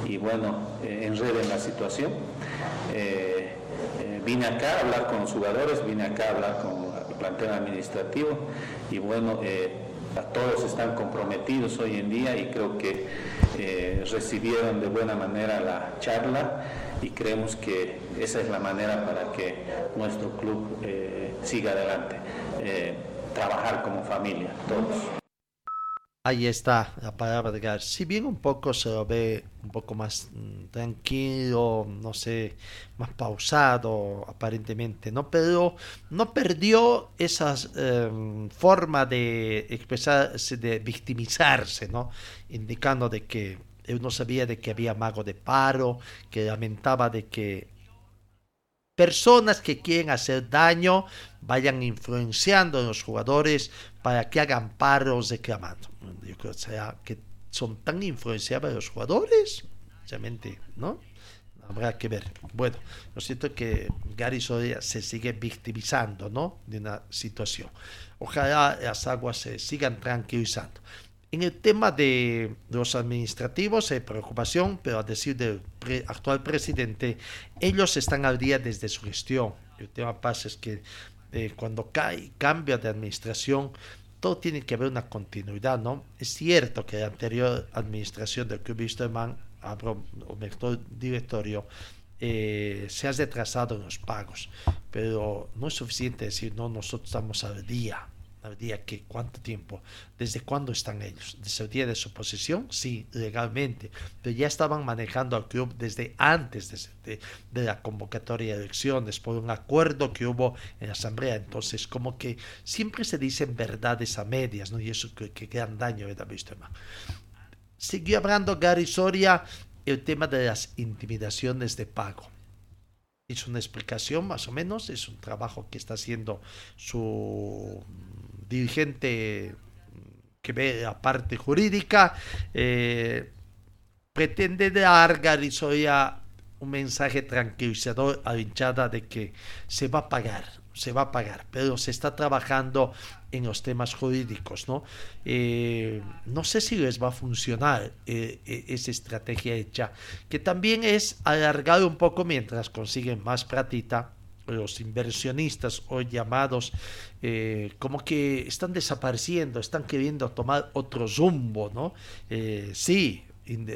y, bueno, eh, enreden la situación. Eh, vine acá a hablar con los jugadores, vine acá a hablar con el plantel administrativo y bueno, todos están comprometidos hoy en día y creo que eh, recibieron de buena manera la charla y creemos que esa es la manera para que nuestro club eh, siga adelante, eh, trabajar como familia, todos. Ahí está la palabra de Gar. Si bien un poco se lo ve un poco más mm, tranquilo, no sé, más pausado aparentemente, ¿no? Pero no perdió esa em, forma de expresarse, de victimizarse, ¿no? Indicando de que él no sabía de que había mago de paro, que lamentaba de que personas que quieren hacer daño vayan influenciando a los jugadores para que hagan paros reclamando. Yo creo sea, que son tan influenciables los jugadores, realmente, ¿no? Habrá que ver. Bueno, lo cierto es que Gary Soria se sigue victimizando, ¿no? De una situación. Ojalá las aguas se sigan tranquilizando. En el tema de los administrativos hay preocupación, pero a decir del actual presidente, ellos están al día desde su gestión. El tema pasa es que eh, cuando cae, cambia de administración, todo tiene que haber una continuidad, ¿no? Es cierto que la anterior administración del Club Wisterman, abro o directorio, eh, se ha retrasado en los pagos, pero no es suficiente decir, no, nosotros estamos al día día que cuánto tiempo, desde cuándo están ellos, desde el día de su posesión, sí, legalmente, pero ya estaban manejando al club desde antes de, la convocatoria de elecciones por un acuerdo que hubo en la asamblea, entonces como que siempre se dicen verdades a medias, ¿no? Y eso que, que gran daño de David Siguió hablando Gary Soria el tema de las intimidaciones de pago. Es una explicación más o menos, es un trabajo que está haciendo su dirigente que ve la parte jurídica, eh, pretende dar Garizoya un mensaje tranquilizador a la hinchada de que se va a pagar, se va a pagar, pero se está trabajando en los temas jurídicos, ¿no? Eh, no sé si les va a funcionar eh, esa estrategia hecha, que también es alargar un poco mientras consiguen más platita los inversionistas hoy llamados eh, como que están desapareciendo, están queriendo tomar otro rumbo, ¿no? Eh, sí,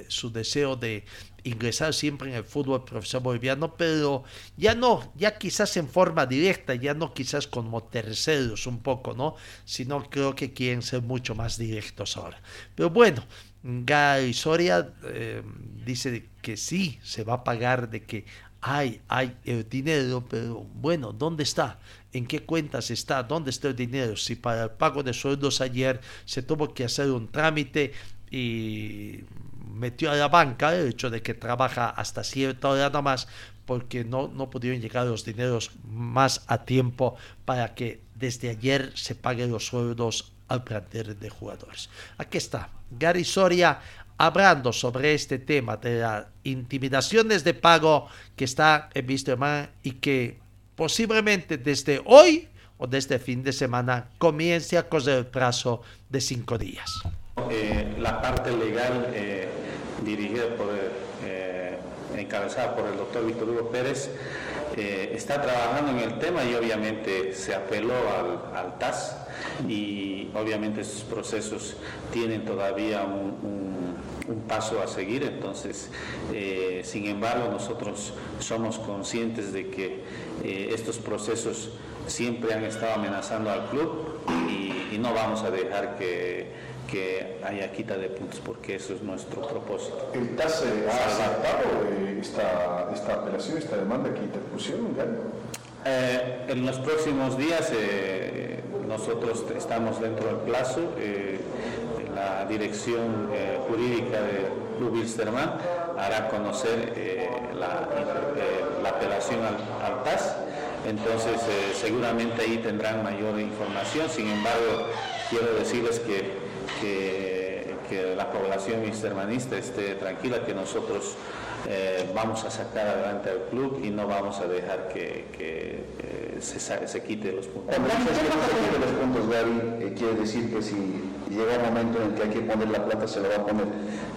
su deseo de ingresar siempre en el fútbol profesional boliviano, pero ya no, ya quizás en forma directa, ya no quizás como terceros un poco, ¿no? Sino creo que quieren ser mucho más directos ahora. Pero bueno, Gay Soria eh, dice que sí, se va a pagar, de que hay, hay el dinero, pero bueno, ¿dónde está? ¿En qué cuentas está? ¿Dónde está el dinero? Si para el pago de sueldos ayer se tuvo que hacer un trámite y metió a la banca el hecho de que trabaja hasta cierta hora nada más porque no, no pudieron llegar los dineros más a tiempo para que desde ayer se paguen los sueldos al plantel de jugadores. Aquí está, Gary Soria hablando sobre este tema de las intimidaciones de pago que está en Wisterman y que posiblemente desde hoy o desde fin de semana comience a correr el plazo de cinco días. Eh, la parte legal eh, dirigida por, eh, encabezada por el doctor Víctor Hugo Pérez está trabajando en el tema y obviamente se apeló al, al TAS y obviamente esos procesos tienen todavía un un paso a seguir. Entonces, eh, sin embargo, nosotros somos conscientes de que eh, estos procesos siempre han estado amenazando al club y, no vamos a dejar que, que, haya quita de puntos porque eso es nuestro propósito. ¿El TAS ha aceptado eh, esta, esta apelación, esta demanda que interpusieron? en los próximos días nosotros estamos dentro del plazo la dirección eh, jurídica de Club Wilstermann hará conocer eh, la, eh, la, apelación al, al TAS. Entonces, seguramente ahí tendrán mayor información. Sin embargo, quiero decirles que, que la población wilstermanista esté tranquila, que nosotros vamos a sacar adelante al club y no vamos a dejar que, que se, se, quite los puntos. Cuando dices que se quite los puntos, Gaby, quiere decir que si llega un momento en el que hay que poner la plata, se lo va a poner.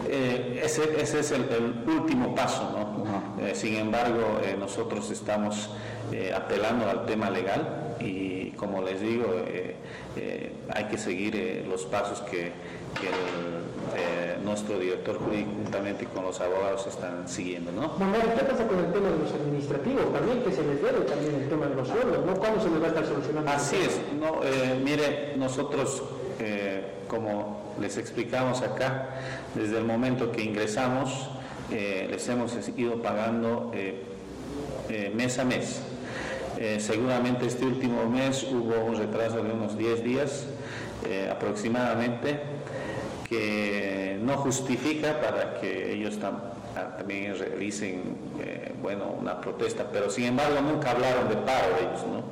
Eh, ese, ese, es el, último paso, ¿no? Eh, sin embargo, eh, nosotros estamos apelando al tema legal y, como les digo, hay que seguir los pasos que, nuestro director jurídico juntamente con los abogados están siguiendo, ¿no? ¿qué pasa con el tema de los administrativos también? Que se les debe también el tema de los sueldos, ¿no? ¿Cuándo se les va a estar solucionando? Así es, no, mire, nosotros como les explicamos acá, desde el momento que ingresamos, eh, les hemos ido pagando eh, eh, mes a mes. seguramente este último mes hubo un retraso de unos 10 días aproximadamente, que no justifica para que ellos también realicen, eh, bueno, una protesta, pero sin embargo nunca hablaron de paro ellos, ¿no?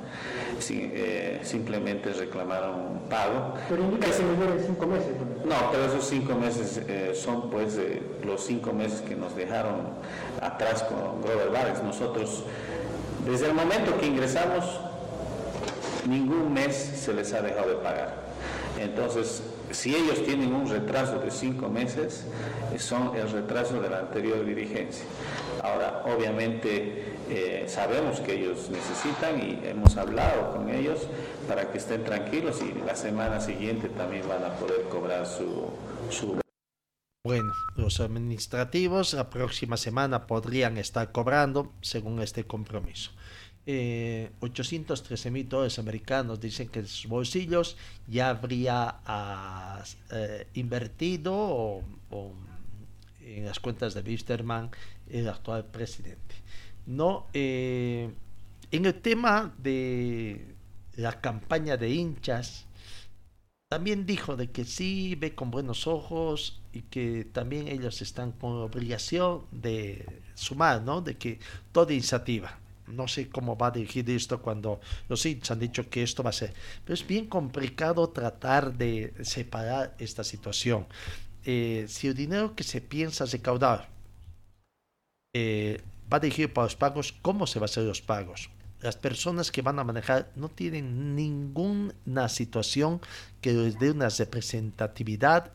Eh, simplemente reclamaron pago. Pero indica que se cinco meses. No, pero esos cinco meses son pues los cinco meses que nos dejaron atrás con Grover Vargas. Nosotros, desde el momento que ingresamos, ningún mes se les ha dejado de pagar. Entonces, si ellos tienen un retraso de cinco meses, son el retraso de la anterior dirigencia. Ahora, obviamente eh, sabemos que ellos necesitan y hemos hablado con ellos para que estén tranquilos y la semana siguiente también van a poder cobrar su... su... Bueno, los administrativos la próxima semana podrían estar cobrando según este compromiso eh, 813 mil dólares americanos dicen que en sus bolsillos ya habría ah, eh, invertido en las cuentas de Wisterman el actual presidente. No, eh, en el tema de la campaña de hinchas, también dijo de que sí ve con buenos ojos y que también ellos están con obligación de sumar, ¿no? De que toda iniciativa, no sé cómo va a dirigir esto cuando los hinchas han dicho que esto va a ser. Pero es bien complicado tratar de separar esta situación. Eh, si el dinero que se piensa recaudar eh, va a dirigir para los pagos, ¿cómo se va a hacer los pagos? Las personas que van a manejar no tienen ninguna situación que les dé una representatividad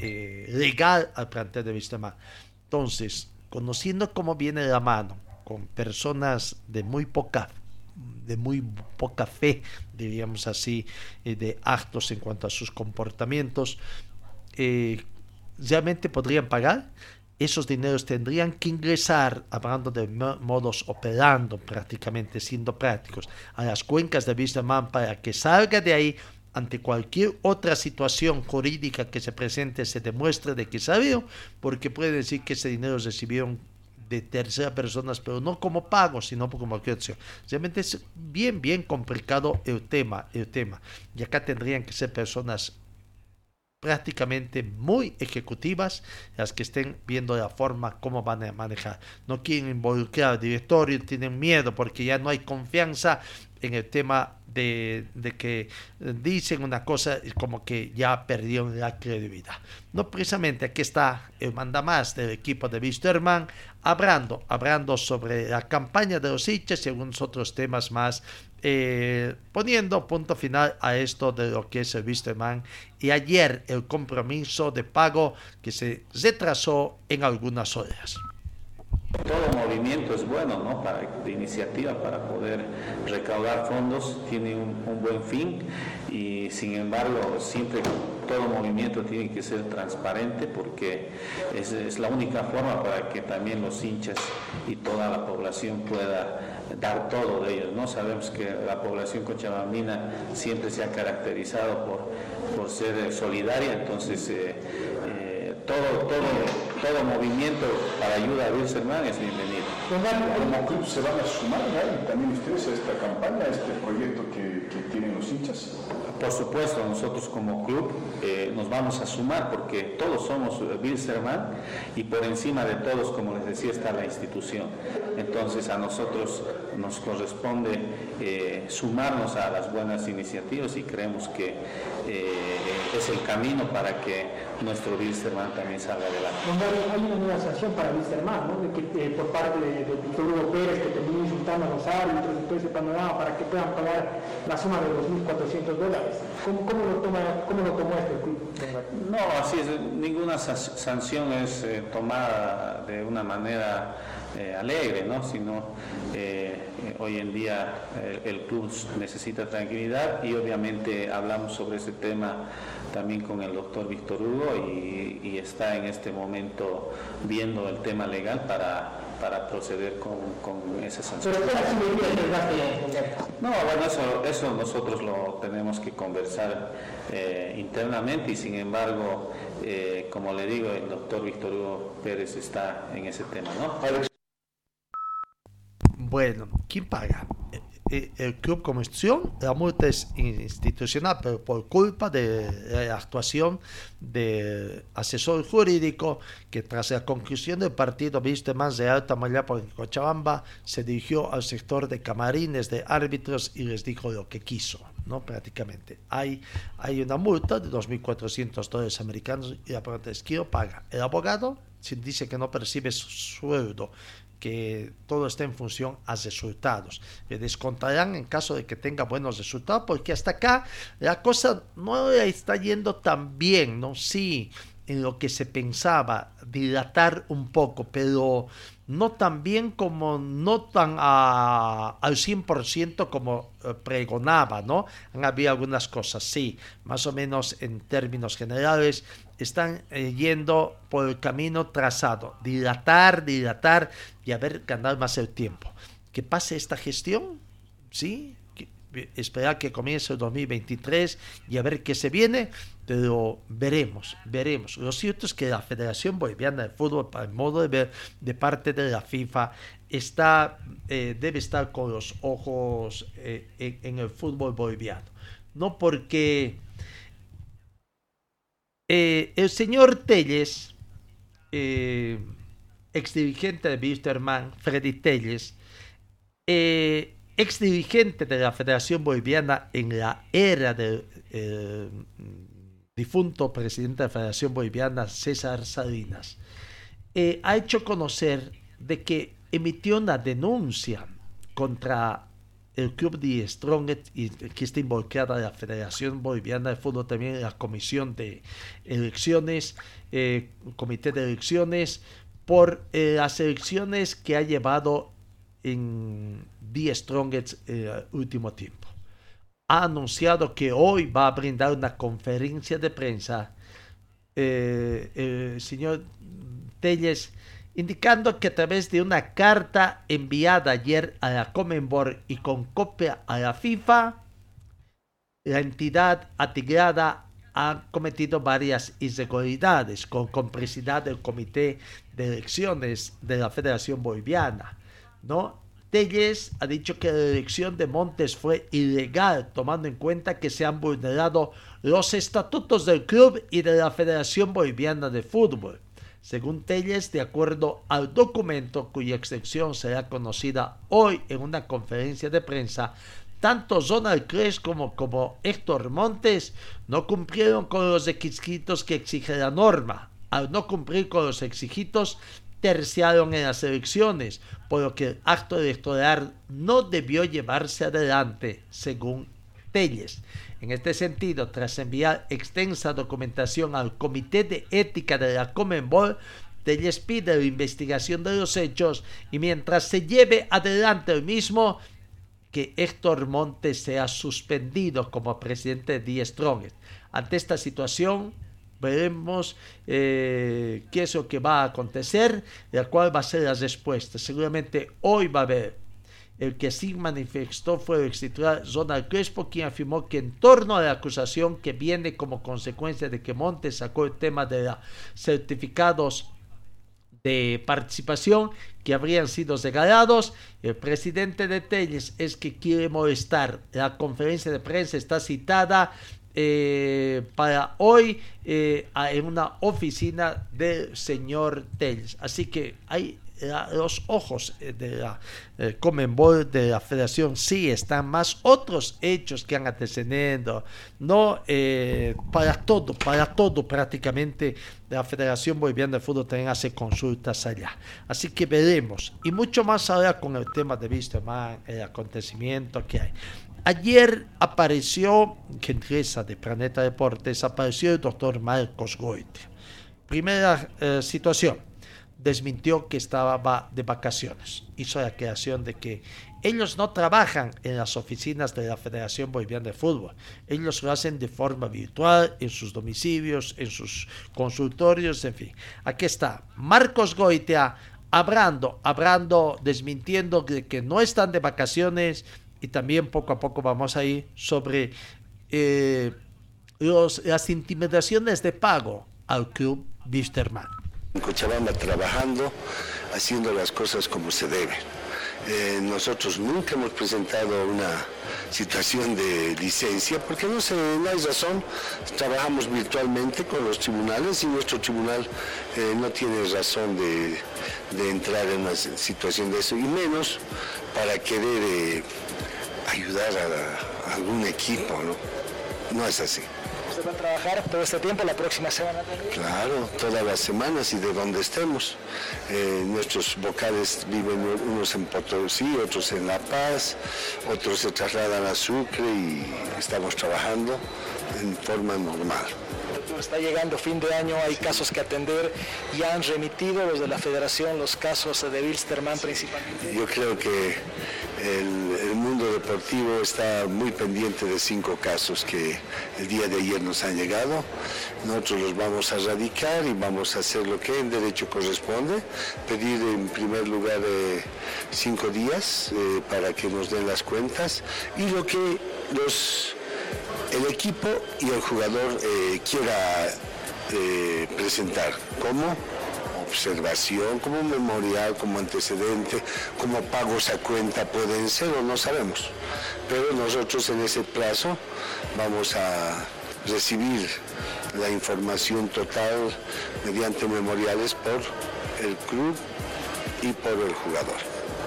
eh, legal al plantel de Vista Entonces, conociendo cómo viene la mano, con personas de muy poca de muy poca fe, diríamos así, eh, de actos en cuanto a sus comportamientos, eh, realmente podrían pagar. Esos dineros tendrían que ingresar, hablando de modos operando prácticamente, siendo prácticos, a las cuencas de Wisterman para que salga de ahí ante cualquier otra situación jurídica que se presente, se demuestre de que salió, porque puede decir que ese dinero recibieron de terceras personas, pero no como pago, sino como acción. Realmente es bien, bien complicado el tema, el tema. Y acá tendrían que ser personas prácticamente muy ejecutivas las que estén viendo la forma como van a manejar. No quieren involucrar al directorio, tienen miedo porque ya no hay confianza en el tema de, que dicen una cosa como que ya perdieron la credibilidad. No precisamente aquí está el mandamás del equipo de Wisterman hablando, hablando sobre la campaña de los hinchas y algunos otros temas más, eh, poniendo punto final a esto de lo que es el Wisterman y ayer el compromiso de pago que se retrasó en algunas horas. Todo movimiento es bueno, ¿no? De iniciativa para poder recaudar fondos, tiene un, buen fin y sin embargo siempre todo movimiento tiene que ser transparente porque es, es la única forma para que también los hinchas y toda la población pueda dar todo de ellos, ¿no? Sabemos que la población cochabambina siempre se ha caracterizado por, por ser solidaria, entonces eh, eh, todo, todo todo movimiento para ayuda a Wilson es bienvenido. Como club se van a sumar también ustedes a esta campaña, a este proyecto que, que tienen los hinchas. Por supuesto, nosotros como club eh, nos vamos a sumar porque todos somos Bilserman y por encima de todos, como les decía, está la institución. Entonces a nosotros nos corresponde eh, sumarnos a las buenas iniciativas y creemos que eh, es el camino para que nuestro Bilserman también salga adelante. Hay una nueva sanción para Bilserman, ¿no? de que, por parte de, Víctor Hugo Pérez, que terminó insultando a los árbitros y todo ese panorama para que puedan pagar la suma de 2.400 dólares. ¿Cómo, lo, toma, cómo lo tomó este club? No, así es, ninguna sanción es eh, tomada de una manera eh, alegre, ¿no? sino eh, hoy en día el club necesita tranquilidad y obviamente hablamos sobre ese tema también con el doctor Víctor Hugo y, y está en este momento viendo el tema legal para para proceder con, con esa sanción. No, bueno, eso, eso nosotros lo tenemos que conversar eh, internamente y sin embargo, eh, como le digo, el doctor Víctor Hugo Pérez está en ese tema, ¿no? Bueno, ¿quién paga? eh, el club como institución, la multa es institucional, pero por culpa de la actuación del asesor jurídico que tras la conclusión del partido más de alta malla por Cochabamba, se dirigió al sector de camarines de árbitros y les dijo lo que quiso, ¿no? Prácticamente. Hay, hay una multa de 2.400 dólares americanos y la pregunta es, ¿quién paga? ¿El abogado? Si dice que no percibe su sueldo que todo está en función a resultados. Le descontarán en caso de que tenga buenos resultados, porque hasta acá la cosa no está yendo tan bien, ¿no? Sí, en lo que se pensaba, dilatar un poco, pero no tan bien como, no tan a, al 100% como eh, pregonaba, ¿no? Han habido algunas cosas, sí, más o menos en términos generales, están eh, yendo por el camino trazado, dilatar, dilatar y haber ganado más el tiempo. Que pase esta gestión, ¿sí? esperar que comience el 2023 y a ver qué se viene, pero veremos, veremos. Lo cierto es que la Federación Boliviana de Fútbol, para el modo de ver de parte de la FIFA, está, eh, debe estar con los ojos eh, en, el fútbol boliviano. No porque eh, el señor Telles, ex dirigente de Wisterman, Freddy Telles, ex dirigente de la Federación Boliviana en la era del eh, difunto presidente de la Federación Boliviana, César Salinas, eh, ha hecho conocer de que emitió una denuncia contra el club de Stronget y que está involucrada la Federación Boliviana de Fútbol, también la Comisión de Elecciones, eh, Comité de Elecciones, por las elecciones que ha llevado en The Strongest eh, último tiempo. Ha anunciado que hoy va a brindar una conferencia de prensa eh, el señor Telles indicando que a través de una carta enviada ayer a la Comenbor y con copia a la FIFA, la entidad atigrada ha cometido varias irregularidades con complicidad del Comité de Elecciones de la Federación Boliviana ¿no? Telles ha dicho que la elección de Montes fue ilegal, tomando en cuenta que se han vulnerado los estatutos del club y de la Federación Boliviana de Fútbol. Según Telles, de acuerdo al documento cuya extensión será conocida hoy en una conferencia de prensa, tanto Donald Cres como, como Héctor Montes no cumplieron con los requisitos que exige la norma. Al no cumplir con los exigidos, terciaron en las elecciones, por lo que el acto electoral no debió llevarse adelante, según Telles. En este sentido, tras enviar extensa documentación al Comité de Ética de la Comenbol, Telles pide la investigación de los hechos y mientras se lleve adelante el mismo, que Héctor Montes sea suspendido como presidente de The Strongest. Ante esta situación, veremos eh, qué es lo que va a acontecer y cuál va a ser la respuesta. Seguramente hoy va a haber. El que sí manifestó fue el ex titular Ronald Crespo, quien afirmó que en torno a la acusación que viene como consecuencia de que Montes sacó el tema de los certificados de participación que habrían sido regalados. El presidente de Telles es que quiere molestar. La conferencia de prensa está citada eh, para hoy eh, en una oficina del señor Telles. Así que hay los ojos eh, de la eh, Comenbol de la Federación sí están más otros hechos que han antecedido no para todo para todo prácticamente la Federación Boliviana de Fútbol también hace consultas allá. Así que veremos. Y mucho más ahora con el tema de Wisterman el acontecimiento que hay. Ayer apareció, gentileza de Planeta Deportes, apareció el doctor Marcos Goite. Primera eh, situación, desmintió que estaba de vacaciones. Hizo la creación de que ellos no trabajan en las oficinas de la Federación Boliviana de Fútbol. Ellos lo hacen de forma virtual, en sus domicilios, en sus consultorios, en fin. Aquí está Marcos Goitea hablando, hablando, desmintiendo de que no están de vacaciones, y también poco a poco vamos a ir sobre eh, las intimidaciones de pago al club Wisterman. En Cochabamba trabajando haciendo las cosas como se deben. Eh, nosotros nunca hemos presentado una situación de licencia porque no, se, no hay razón. Trabajamos virtualmente con los tribunales y nuestro tribunal eh, no tiene razón de, de, entrar en una situación de eso y menos para querer eh, ayudar a, a algún equipo. ¿no? no es así va a trabajar todo este tiempo, la próxima semana también. Claro, todas las semanas y de donde estemos. Eh, nuestros vocales viven unos en Potosí, otros en La Paz, otros se trasladan a Sucre y estamos trabajando en forma normal. Está llegando fin de año, hay casos que atender. ¿Ya han remitido los de la federación los casos de Wilstermann principalmente? Yo creo que el, mundo deportivo está muy pendiente de cinco casos que el día de ayer nos han llegado. Nosotros los vamos a radicar y vamos a hacer lo que en derecho corresponde, pedir en primer lugar eh, cinco días eh, para que nos den las cuentas y lo que el equipo y el jugador eh, quiera eh, presentar. ¿Cómo? Observación, como memorial, como antecedente, como pagos a cuenta pueden ser o no sabemos. Pero nosotros en ese plazo vamos a recibir la información total mediante memoriales por el club y por el jugador.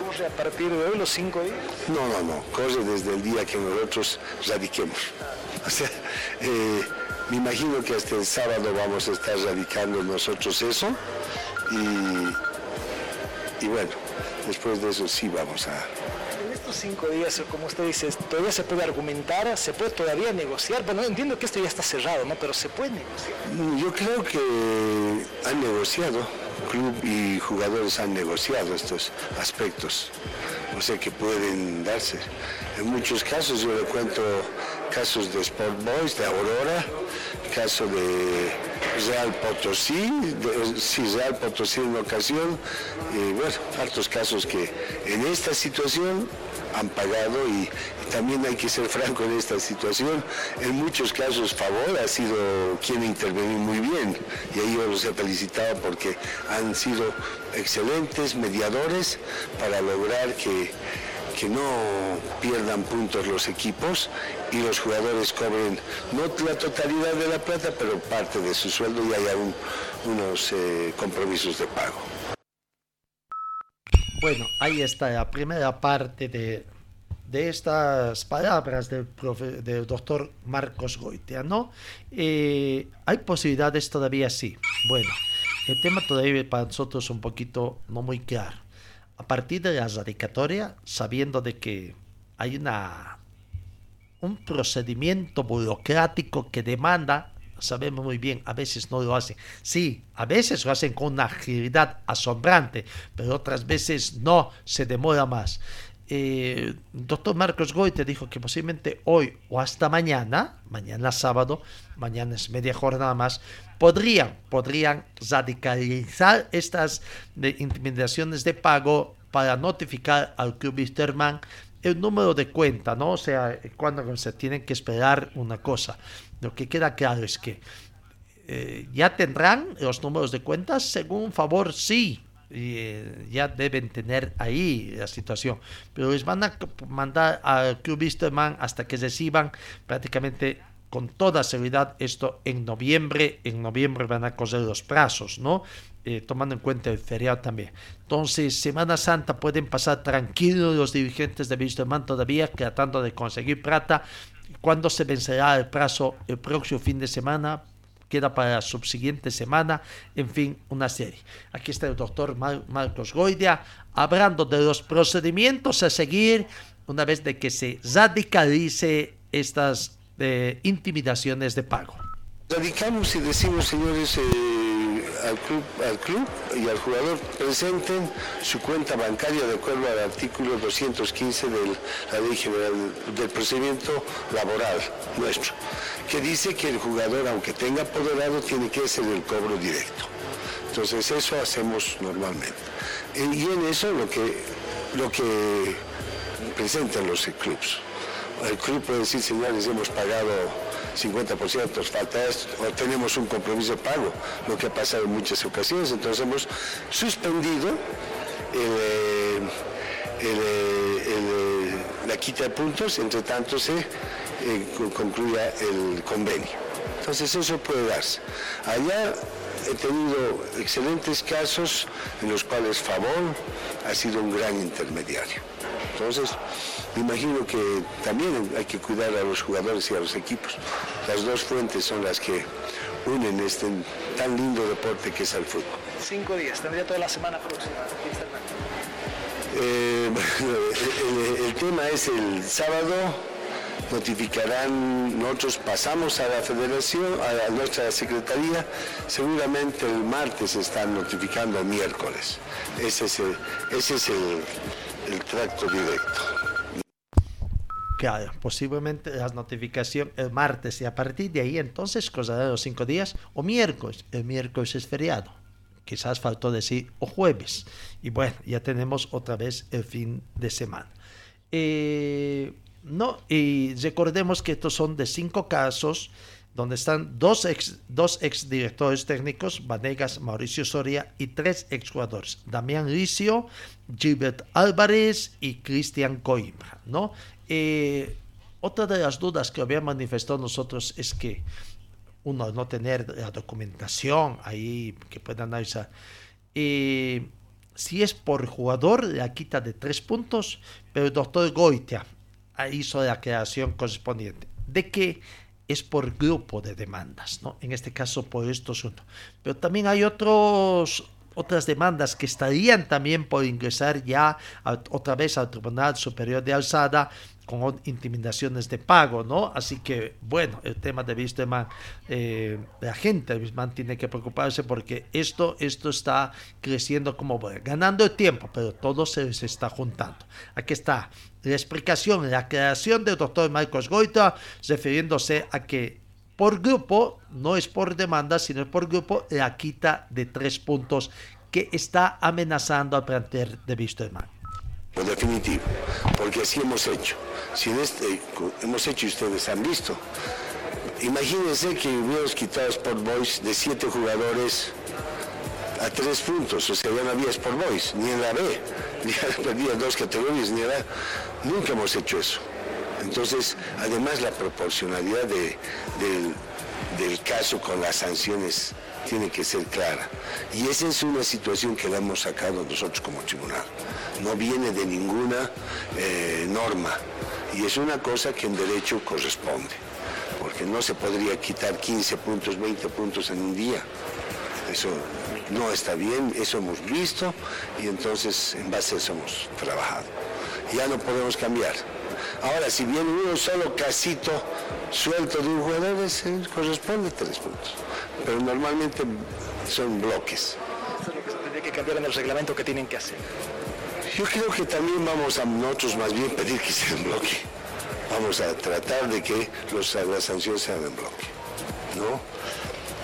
¿Corre a partir de hoy los cinco días? No, no, no, corre desde el día que nosotros radiquemos. O sea, eh, me imagino que hasta el sábado vamos a estar radicando nosotros eso y, y bueno, después de eso sí vamos a, en estos cinco días, como usted dice, todavía se puede argumentar, se puede todavía negociar. Bueno, entiendo que esto ya está cerrado, ¿no? Pero se puede negociar. Yo creo que han negociado, club y jugadores han negociado estos aspectos. O sea que pueden darse. En muchos casos, yo le cuento casos de Sport Boys, de Aurora, caso de Real Potosí, de, sí, Real Potosí en una ocasión, y bueno, hartos casos que en esta situación han pagado y, y, también hay que ser franco en esta situación. En muchos casos Favor ha sido quien intervenir muy bien y ahí yo los he felicitado porque han sido excelentes mediadores para lograr que, que no pierdan puntos los equipos y los jugadores cobren no la totalidad de la plata, pero parte de su sueldo y haya un, unos eh, compromisos de pago. Bueno, ahí está la primera parte de, de estas palabras del, doctor Marcos Goitia, ¿no? Eh, ¿Hay posibilidades todavía? Sí. Bueno, el tema todavía para nosotros un poquito no muy claro. A partir de la radicatoria, sabiendo de que hay una un procedimiento burocrático que demanda sabemos muy bien, a veces no lo hacen. Sí, a veces lo hacen con una agilidad asombrante, pero otras veces no, se demora más. Eh, doctor Marcos Goite dijo que posiblemente hoy o hasta mañana, mañana sábado, mañana es media jornada más, podrían, podrían radicalizar estas de intimidaciones de pago para notificar al club el número de cuenta, ¿no? O sea, cuando se tienen que esperar una cosa. Lo que queda claro es que eh, ya tendrán los números de cuentas según favor, sí. Eh, ya deben tener ahí la situación. Pero les van a mandar al Club Wisterman hasta que reciban prácticamente con toda seguridad esto en noviembre. En noviembre van a coser los plazos, ¿no? Eh, tomando en cuenta el feriado también. Entonces, Semana Santa pueden pasar tranquilos los dirigentes de Wisterman todavía tratando de conseguir plata. Cuando se vencerá el plazo el próximo fin de semana? Queda para la subsiguiente semana, en fin, una serie. Aquí está el doctor Mar Marcos Goidia hablando de los procedimientos a seguir una vez de que se radicalice estas eh, intimidaciones de pago. Radicamos y decimos, señores, eh, al, club, al club y al jugador presenten su cuenta bancaria de acuerdo al artículo 215 de la Ley General del Procedimiento Laboral nuestro, que dice que el jugador, aunque tenga apoderado, tiene que hacer el cobro directo. Entonces eso hacemos normalmente. Y en eso lo que, lo que presentan los clubes. El club puede decir, señores, hemos pagado 50%, falta esto, tenemos un compromiso de pago, lo que ha pasado en muchas ocasiones. Entonces hemos suspendido el, la quita de puntos, entre tanto se concluya el convenio. Entonces eso puede darse. Allá he tenido excelentes casos en los cuales Favor ha sido un gran intermediario. Entonces, me imagino que también hay que cuidar a los jugadores y a los equipos. Las dos fuentes son las que unen este tan lindo deporte que es el fútbol. Cinco días, tendría toda la semana próxima. Eh, el tema es el sábado notificarán, nosotros pasamos a la federación, a nuestra secretaría, seguramente el martes están notificando el miércoles. Ese es el, ese es el, tracto directo. Claro, posiblemente la notificación el martes y a partir de ahí entonces, cosa de los cinco días, o miércoles, el miércoles es feriado, quizás faltó decir o jueves, y bueno, ya tenemos otra vez el fin de semana. Eh, no, y recordemos que estos son de cinco casos donde están dos ex, dos ex directores técnicos, Vanegas, Mauricio Soria, y tres exjugadores, Damián Licio, Gilbert Álvarez y Cristian Coimbra, ¿no? Eh, otra de las dudas que había manifestado nosotros es que uno no tener la documentación ahí que pueda analizar. Eh, si es por jugador, la quita de tres puntos, pero el doctor Goitia, hizo la creación correspondiente, de que es por grupo de demandas, ¿no? En este caso por estos uno. Pero también hay otros otras demandas que estarían también por ingresar ya otra vez al Tribunal Superior de Alzada con intimidaciones de pago, ¿no? Así que, bueno, el tema de Wisterman, eh, la gente de Wisterman tiene que preocuparse porque esto, esto está creciendo como ganando el tiempo, pero todo se, se está juntando. Aquí está la explicación, la creación del doctor Marcos Goita, refiriéndose a que por grupo, no es por demanda, sino por grupo, la quita de tres puntos que está amenazando al plantel de Wisterman. Lo definitivo, porque así hemos hecho. Este, hemos hecho y ustedes han visto. Imagínense que hubiéramos quitado Sport Boys de siete jugadores a tres puntos, o sea, ya no había Sport Boys, ni en la B, ya perdía dos categorías, ni en la Nunca hemos hecho eso. Entonces, además la proporcionalidad del, caso con las sanciones tiene que ser clara. Y esa es una situación que la hemos sacado nosotros como tribunal. No viene de ninguna eh, norma. Y es una cosa que en derecho corresponde. Porque no se podría quitar 15 puntos, 20 puntos en un día. Eso no está bien, eso hemos visto y entonces en base a eso hemos trabajado. Ya no podemos cambiar. Ahora, si viene uno solo casito suelto de un jugador, corresponde tres puntos. Pero normalmente son bloques. Eso es lo que se tendría que cambiar en el reglamento que tienen que hacer. Yo creo que también vamos a nosotros más bien pedir que en bloque. Vamos a tratar de que los, las sanciones sean en bloque. ¿no?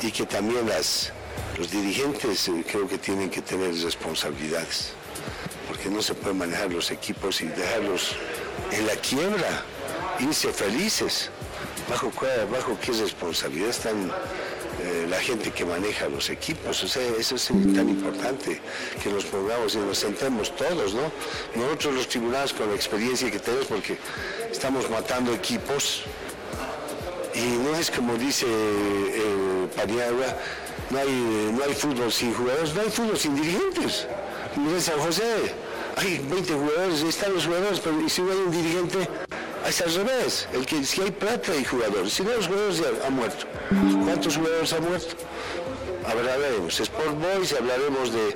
Y que también las, los dirigentes eh, creo que tienen que tener responsabilidades. Porque no se pueden manejar los equipos y dejarlos en la quiebra, irse felices. ¿Bajo, bajo qué responsabilidad están eh, la gente que maneja los equipos? O sea, eso es tan importante que nos pongamos y nos sentemos todos, ¿no? Nosotros los tribunales con la experiencia que tenemos, porque estamos matando equipos y no es como dice el Paniagua, no hay, no hay fútbol sin jugadores, no hay fútbol sin dirigentes. En San José hay 20 jugadores, están los jugadores, pero si no hay un dirigente, es al revés. El que, si hay plata hay jugadores, si no los jugadores ya han muerto. ¿Cuántos jugadores han muerto? Hablaremos Sport Boys, hablaremos de,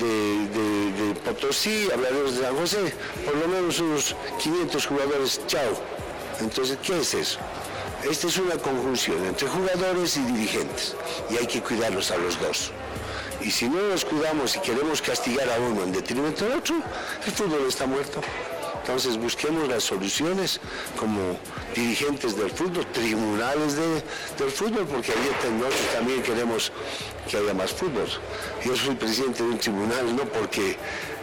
de, Potosí, hablaremos de San José, por lo menos unos 500 jugadores, chao. Entonces, ¿qué es eso? Esta es una conjunción entre jugadores y dirigentes y hay que cuidarlos a los dos. Y si no nos cuidamos y queremos castigar a uno en detrimento del otro, el fútbol está muerto. Entonces busquemos las soluciones como dirigentes del fútbol, tribunales del fútbol, porque ahí nosotros también queremos que haya más fútbol. Yo soy presidente de un tribunal no porque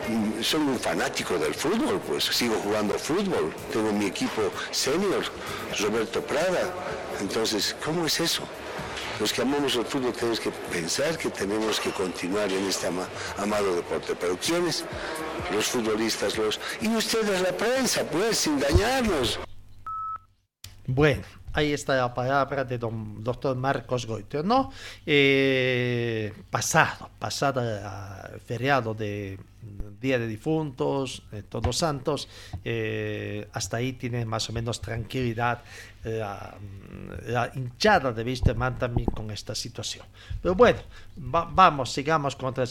mm, soy un fanático del fútbol, pues sigo jugando fútbol, tengo mi equipo senior, Roberto Prada. Entonces, ¿cómo es eso? los que amamos el fútbol tenemos que pensar que tenemos que continuar en este amado deporte. Pero ¿quiénes? Los futbolistas, los y ustedes la prensa, pues, sin dañarnos. Bueno, ahí está la palabra de don doctor Marcos Goiter, ¿no? Eh, pasado, pasado el feriado de Día de Difuntos, de Todos Santos, eh, hasta ahí tiene más o menos tranquilidad la, la hinchada de Viste también con esta situación. Pero bueno, va, vamos, sigamos con otra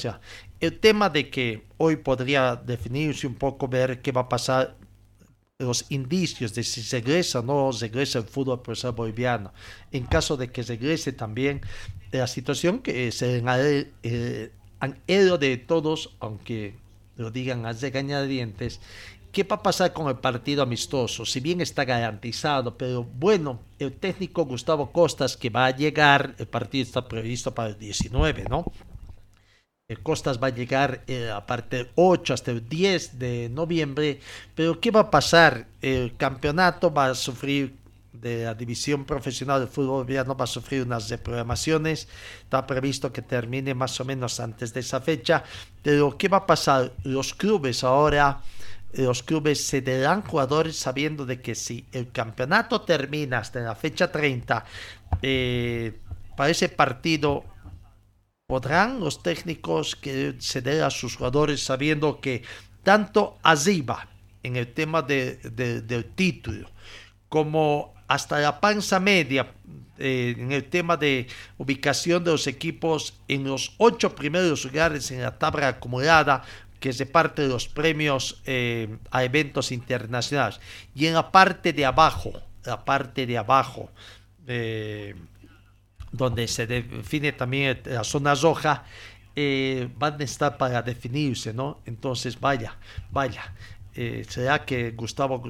El tema de que hoy podría definirse un poco, ver qué va a pasar los indicios de si regresa o no regresa el fútbol profesional boliviano. En caso de que regrese también la situación que se eh, han hecho de todos, aunque lo digan a regañadientes, ¿qué va a pasar con el partido amistoso? Si bien está garantizado, pero bueno, el técnico Gustavo Costas que va a llegar, el partido está previsto para el 19, ¿no? Costas va a llegar eh, a partir del 8 hasta el 10 de noviembre, pero ¿qué va a pasar? El campeonato va a sufrir de la división profesional del fútbol boliviano va a sufrir unas reprogramaciones, está previsto que termine más o menos antes de esa fecha, pero ¿qué va a pasar? Los clubes ahora, los clubes se darán jugadores sabiendo de que si el campeonato termina hasta la fecha 30, eh, para ese partido ¿Podrán los técnicos que ceder a sus jugadores sabiendo que tanto arriba en el tema de, del título como hasta la panza media eh, en el tema de ubicación de los equipos en los ocho primeros lugares en la tabla acumulada que se parte de los premios eh, a eventos internacionales. Y en la parte de abajo la parte de abajo eh, donde se define también la zona roja, eh, van a estar para definirse, ¿no? Entonces, vaya, vaya. Eh, ¿Será que Gustavo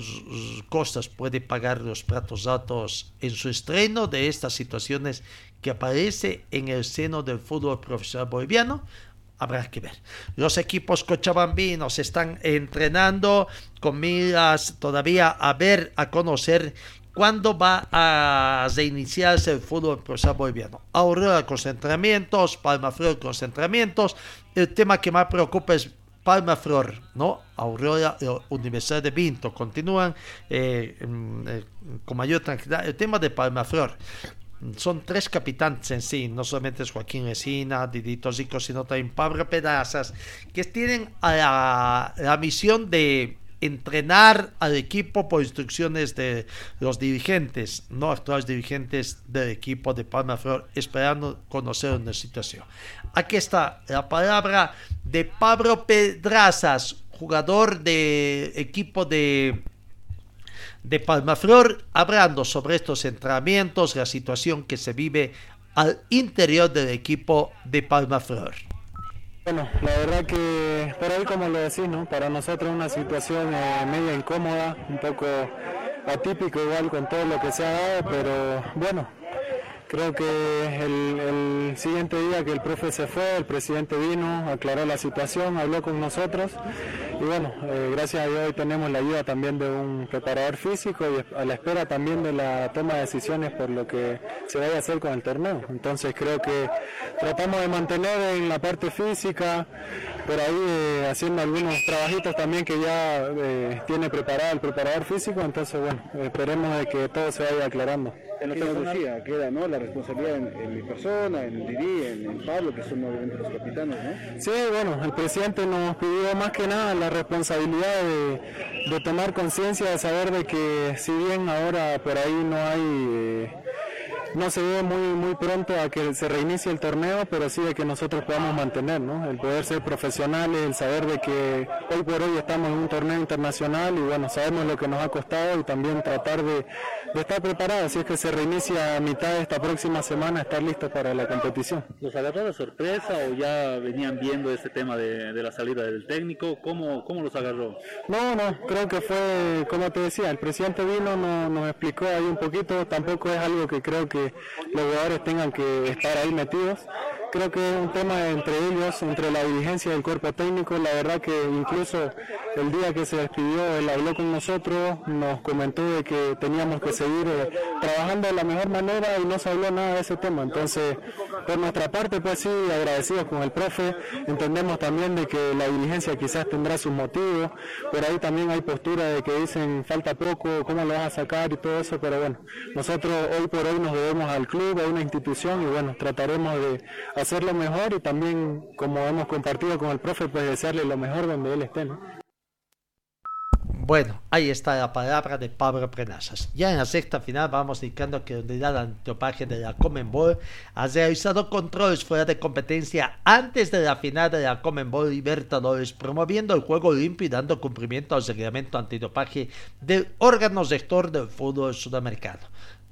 Costas puede pagar los platos altos en su estreno de estas situaciones que aparece en el seno del fútbol profesional boliviano? Habrá que ver. Los equipos cochabambinos están entrenando con miras todavía a ver, a conocer ¿Cuándo va a reiniciarse el fútbol profesional boliviano? Aurora concentramientos, Palma Flor concentramientos. El tema que más preocupa es Palma Flor, ¿no? Aurora, Universidad de Vinto continúan eh, mm, eh, con mayor tranquilidad. El tema de Palma Flor. Son tres capitanes en sí, no solamente es Joaquín Resina, Didito Zico, sino también Pablo Pedazas, que tienen a la misión de entrenar al equipo por instrucciones de los dirigentes, no actuales dirigentes del equipo de Palma Flor, esperando conocer una situación. Aquí está la palabra de Pablo Pedrazas, jugador de equipo de de Palmaflor, hablando sobre estos entrenamientos, la situación que se vive al interior del equipo de Palmaflor. Bueno, la verdad que por ahí como lo decís, ¿no? Para nosotros una situación eh, media incómoda, un poco atípico igual con todo lo que se ha dado, pero bueno, Creo que el, siguiente día que el profe se fue, el presidente vino, aclaró la situación, habló con nosotros y bueno, eh, gracias a Dios hoy tenemos la ayuda también de un preparador físico y a la espera también de la toma de decisiones por lo que se vaya a hacer con el torneo. Entonces creo que tratamos de mantener en la parte física, por ahí eh, haciendo algunos trabajitos también que ya eh, tiene preparado el preparador físico, entonces bueno, esperemos de que todo se vaya aclarando. En nos decía, queda ¿no? la responsabilidad en, mi persona, en Didi, en, Pablo, que son obviamente los capitanes, ¿no? Sí, bueno, el presidente nos pidió más que nada la responsabilidad de, tomar conciencia, de saber de que si bien ahora por ahí no hay... Eh, no se ve muy muy pronto a que se reinicie el torneo, pero sí de que nosotros podamos mantener, ¿no? El poder ser profesionales, el saber de que hoy por hoy estamos en un torneo internacional y bueno, sabemos lo que nos ha costado y también tratar de, estar preparados, si es que se reinicia a mitad de esta próxima semana, estar listos para la competición. ¿Los agarró de sorpresa o ya venían viendo este tema de, la salida del técnico? ¿Cómo, ¿Cómo los agarró? No, no, creo que fue, como te decía, el presidente vino, nos explicó ahí un poquito, tampoco es algo que creo que los jugadores tengan que estar ahí metidos. Creo que es un tema entre ellos, entre la dirigencia del cuerpo técnico. La verdad que incluso el día que se despidió, él habló con nosotros, nos comentó de que teníamos que seguir eh, trabajando de la mejor manera y no se habló nada de ese tema. Entonces, por nuestra parte, pues sí, agradecidos con el profe, entendemos también de que la diligencia quizás tendrá sus motivos, pero ahí también hay postura de que dicen falta poco, cómo lo vas a sacar y todo eso, pero bueno, nosotros hoy por hoy nos debemos al club, a una institución y bueno, trataremos de hacerlo mejor y también, como hemos compartido con el profe, pues desearle lo mejor donde él esté. ¿no? Bueno, ahí está la palabra de Pablo Prenazas. Ya en la sexta final vamos indicando que la unidad antidopaje de la Comenbol ha realizado controles fuera de competencia antes de la final de la Comenbol Libertadores, promoviendo el juego limpio y dando cumplimiento al reglamento antidopaje del órgano sector del fútbol sudamericano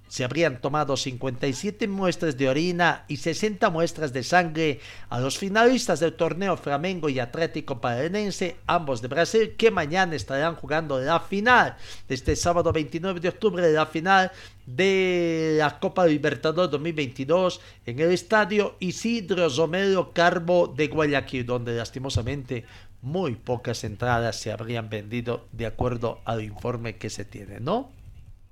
se habrían tomado 57 muestras de orina y 60 muestras de sangre a los finalistas del torneo Flamengo y Atlético Paranense, ambos de Brasil, que mañana estarán jugando la final, este sábado 29 de octubre, la final de la Copa Libertadores 2022 en el estadio Isidro Romero Carbo de Guayaquil, donde lastimosamente muy pocas entradas se habrían vendido de acuerdo al informe que se tiene, ¿no?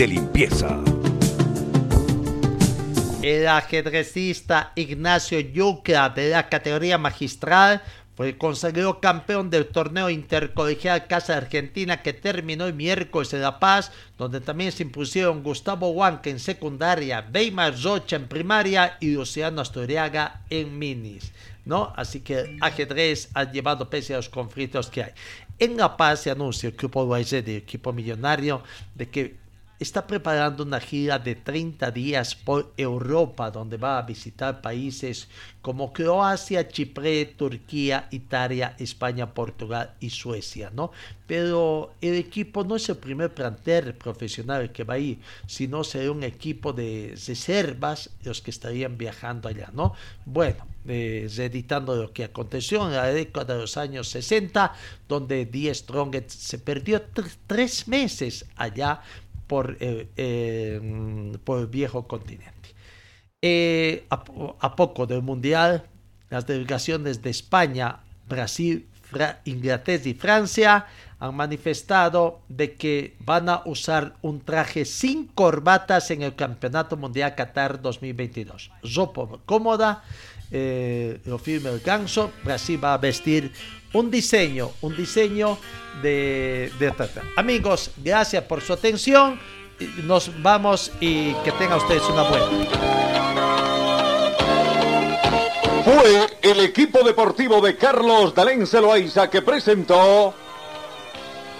De limpieza. El ajedrecista Ignacio Yucra de la categoría magistral fue consagrado campeón del torneo intercolegial Casa Argentina que terminó el miércoles en La Paz, donde también se impusieron Gustavo Huanca en secundaria, Weimar Rocha en primaria y Luciano Astoriaga en minis. ¿no? Así que el ajedrez ha llevado pese a los conflictos que hay. En La Paz se anuncia el grupo del equipo millonario, de que está preparando una gira de 30 días por Europa, donde va a visitar países como Croacia, Chipre, Turquía, Italia, España, Portugal y Suecia, ¿no? Pero el equipo no es el primer plantel profesional que va a ir, sino será un equipo de reservas los que estarían viajando allá, ¿no? Bueno, eh, reeditando lo que aconteció en la década de los años 60, donde Die Strongest se perdió tres meses allá por, eh, eh, por el viejo continente. Eh, a, poco del Mundial, las delegaciones de España, Brasil, Inglaterra y Francia han manifestado de que van a usar un traje sin corbatas en el Campeonato Mundial Qatar 2022. Ropa cómoda, lo firme el ganso, Brasil va a vestir un diseño, un diseño de, de Amigos, gracias por su atención. Nos vamos y que tengan ustedes una buena. Fue el equipo deportivo de Carlos Dalén Celoaiza que presentó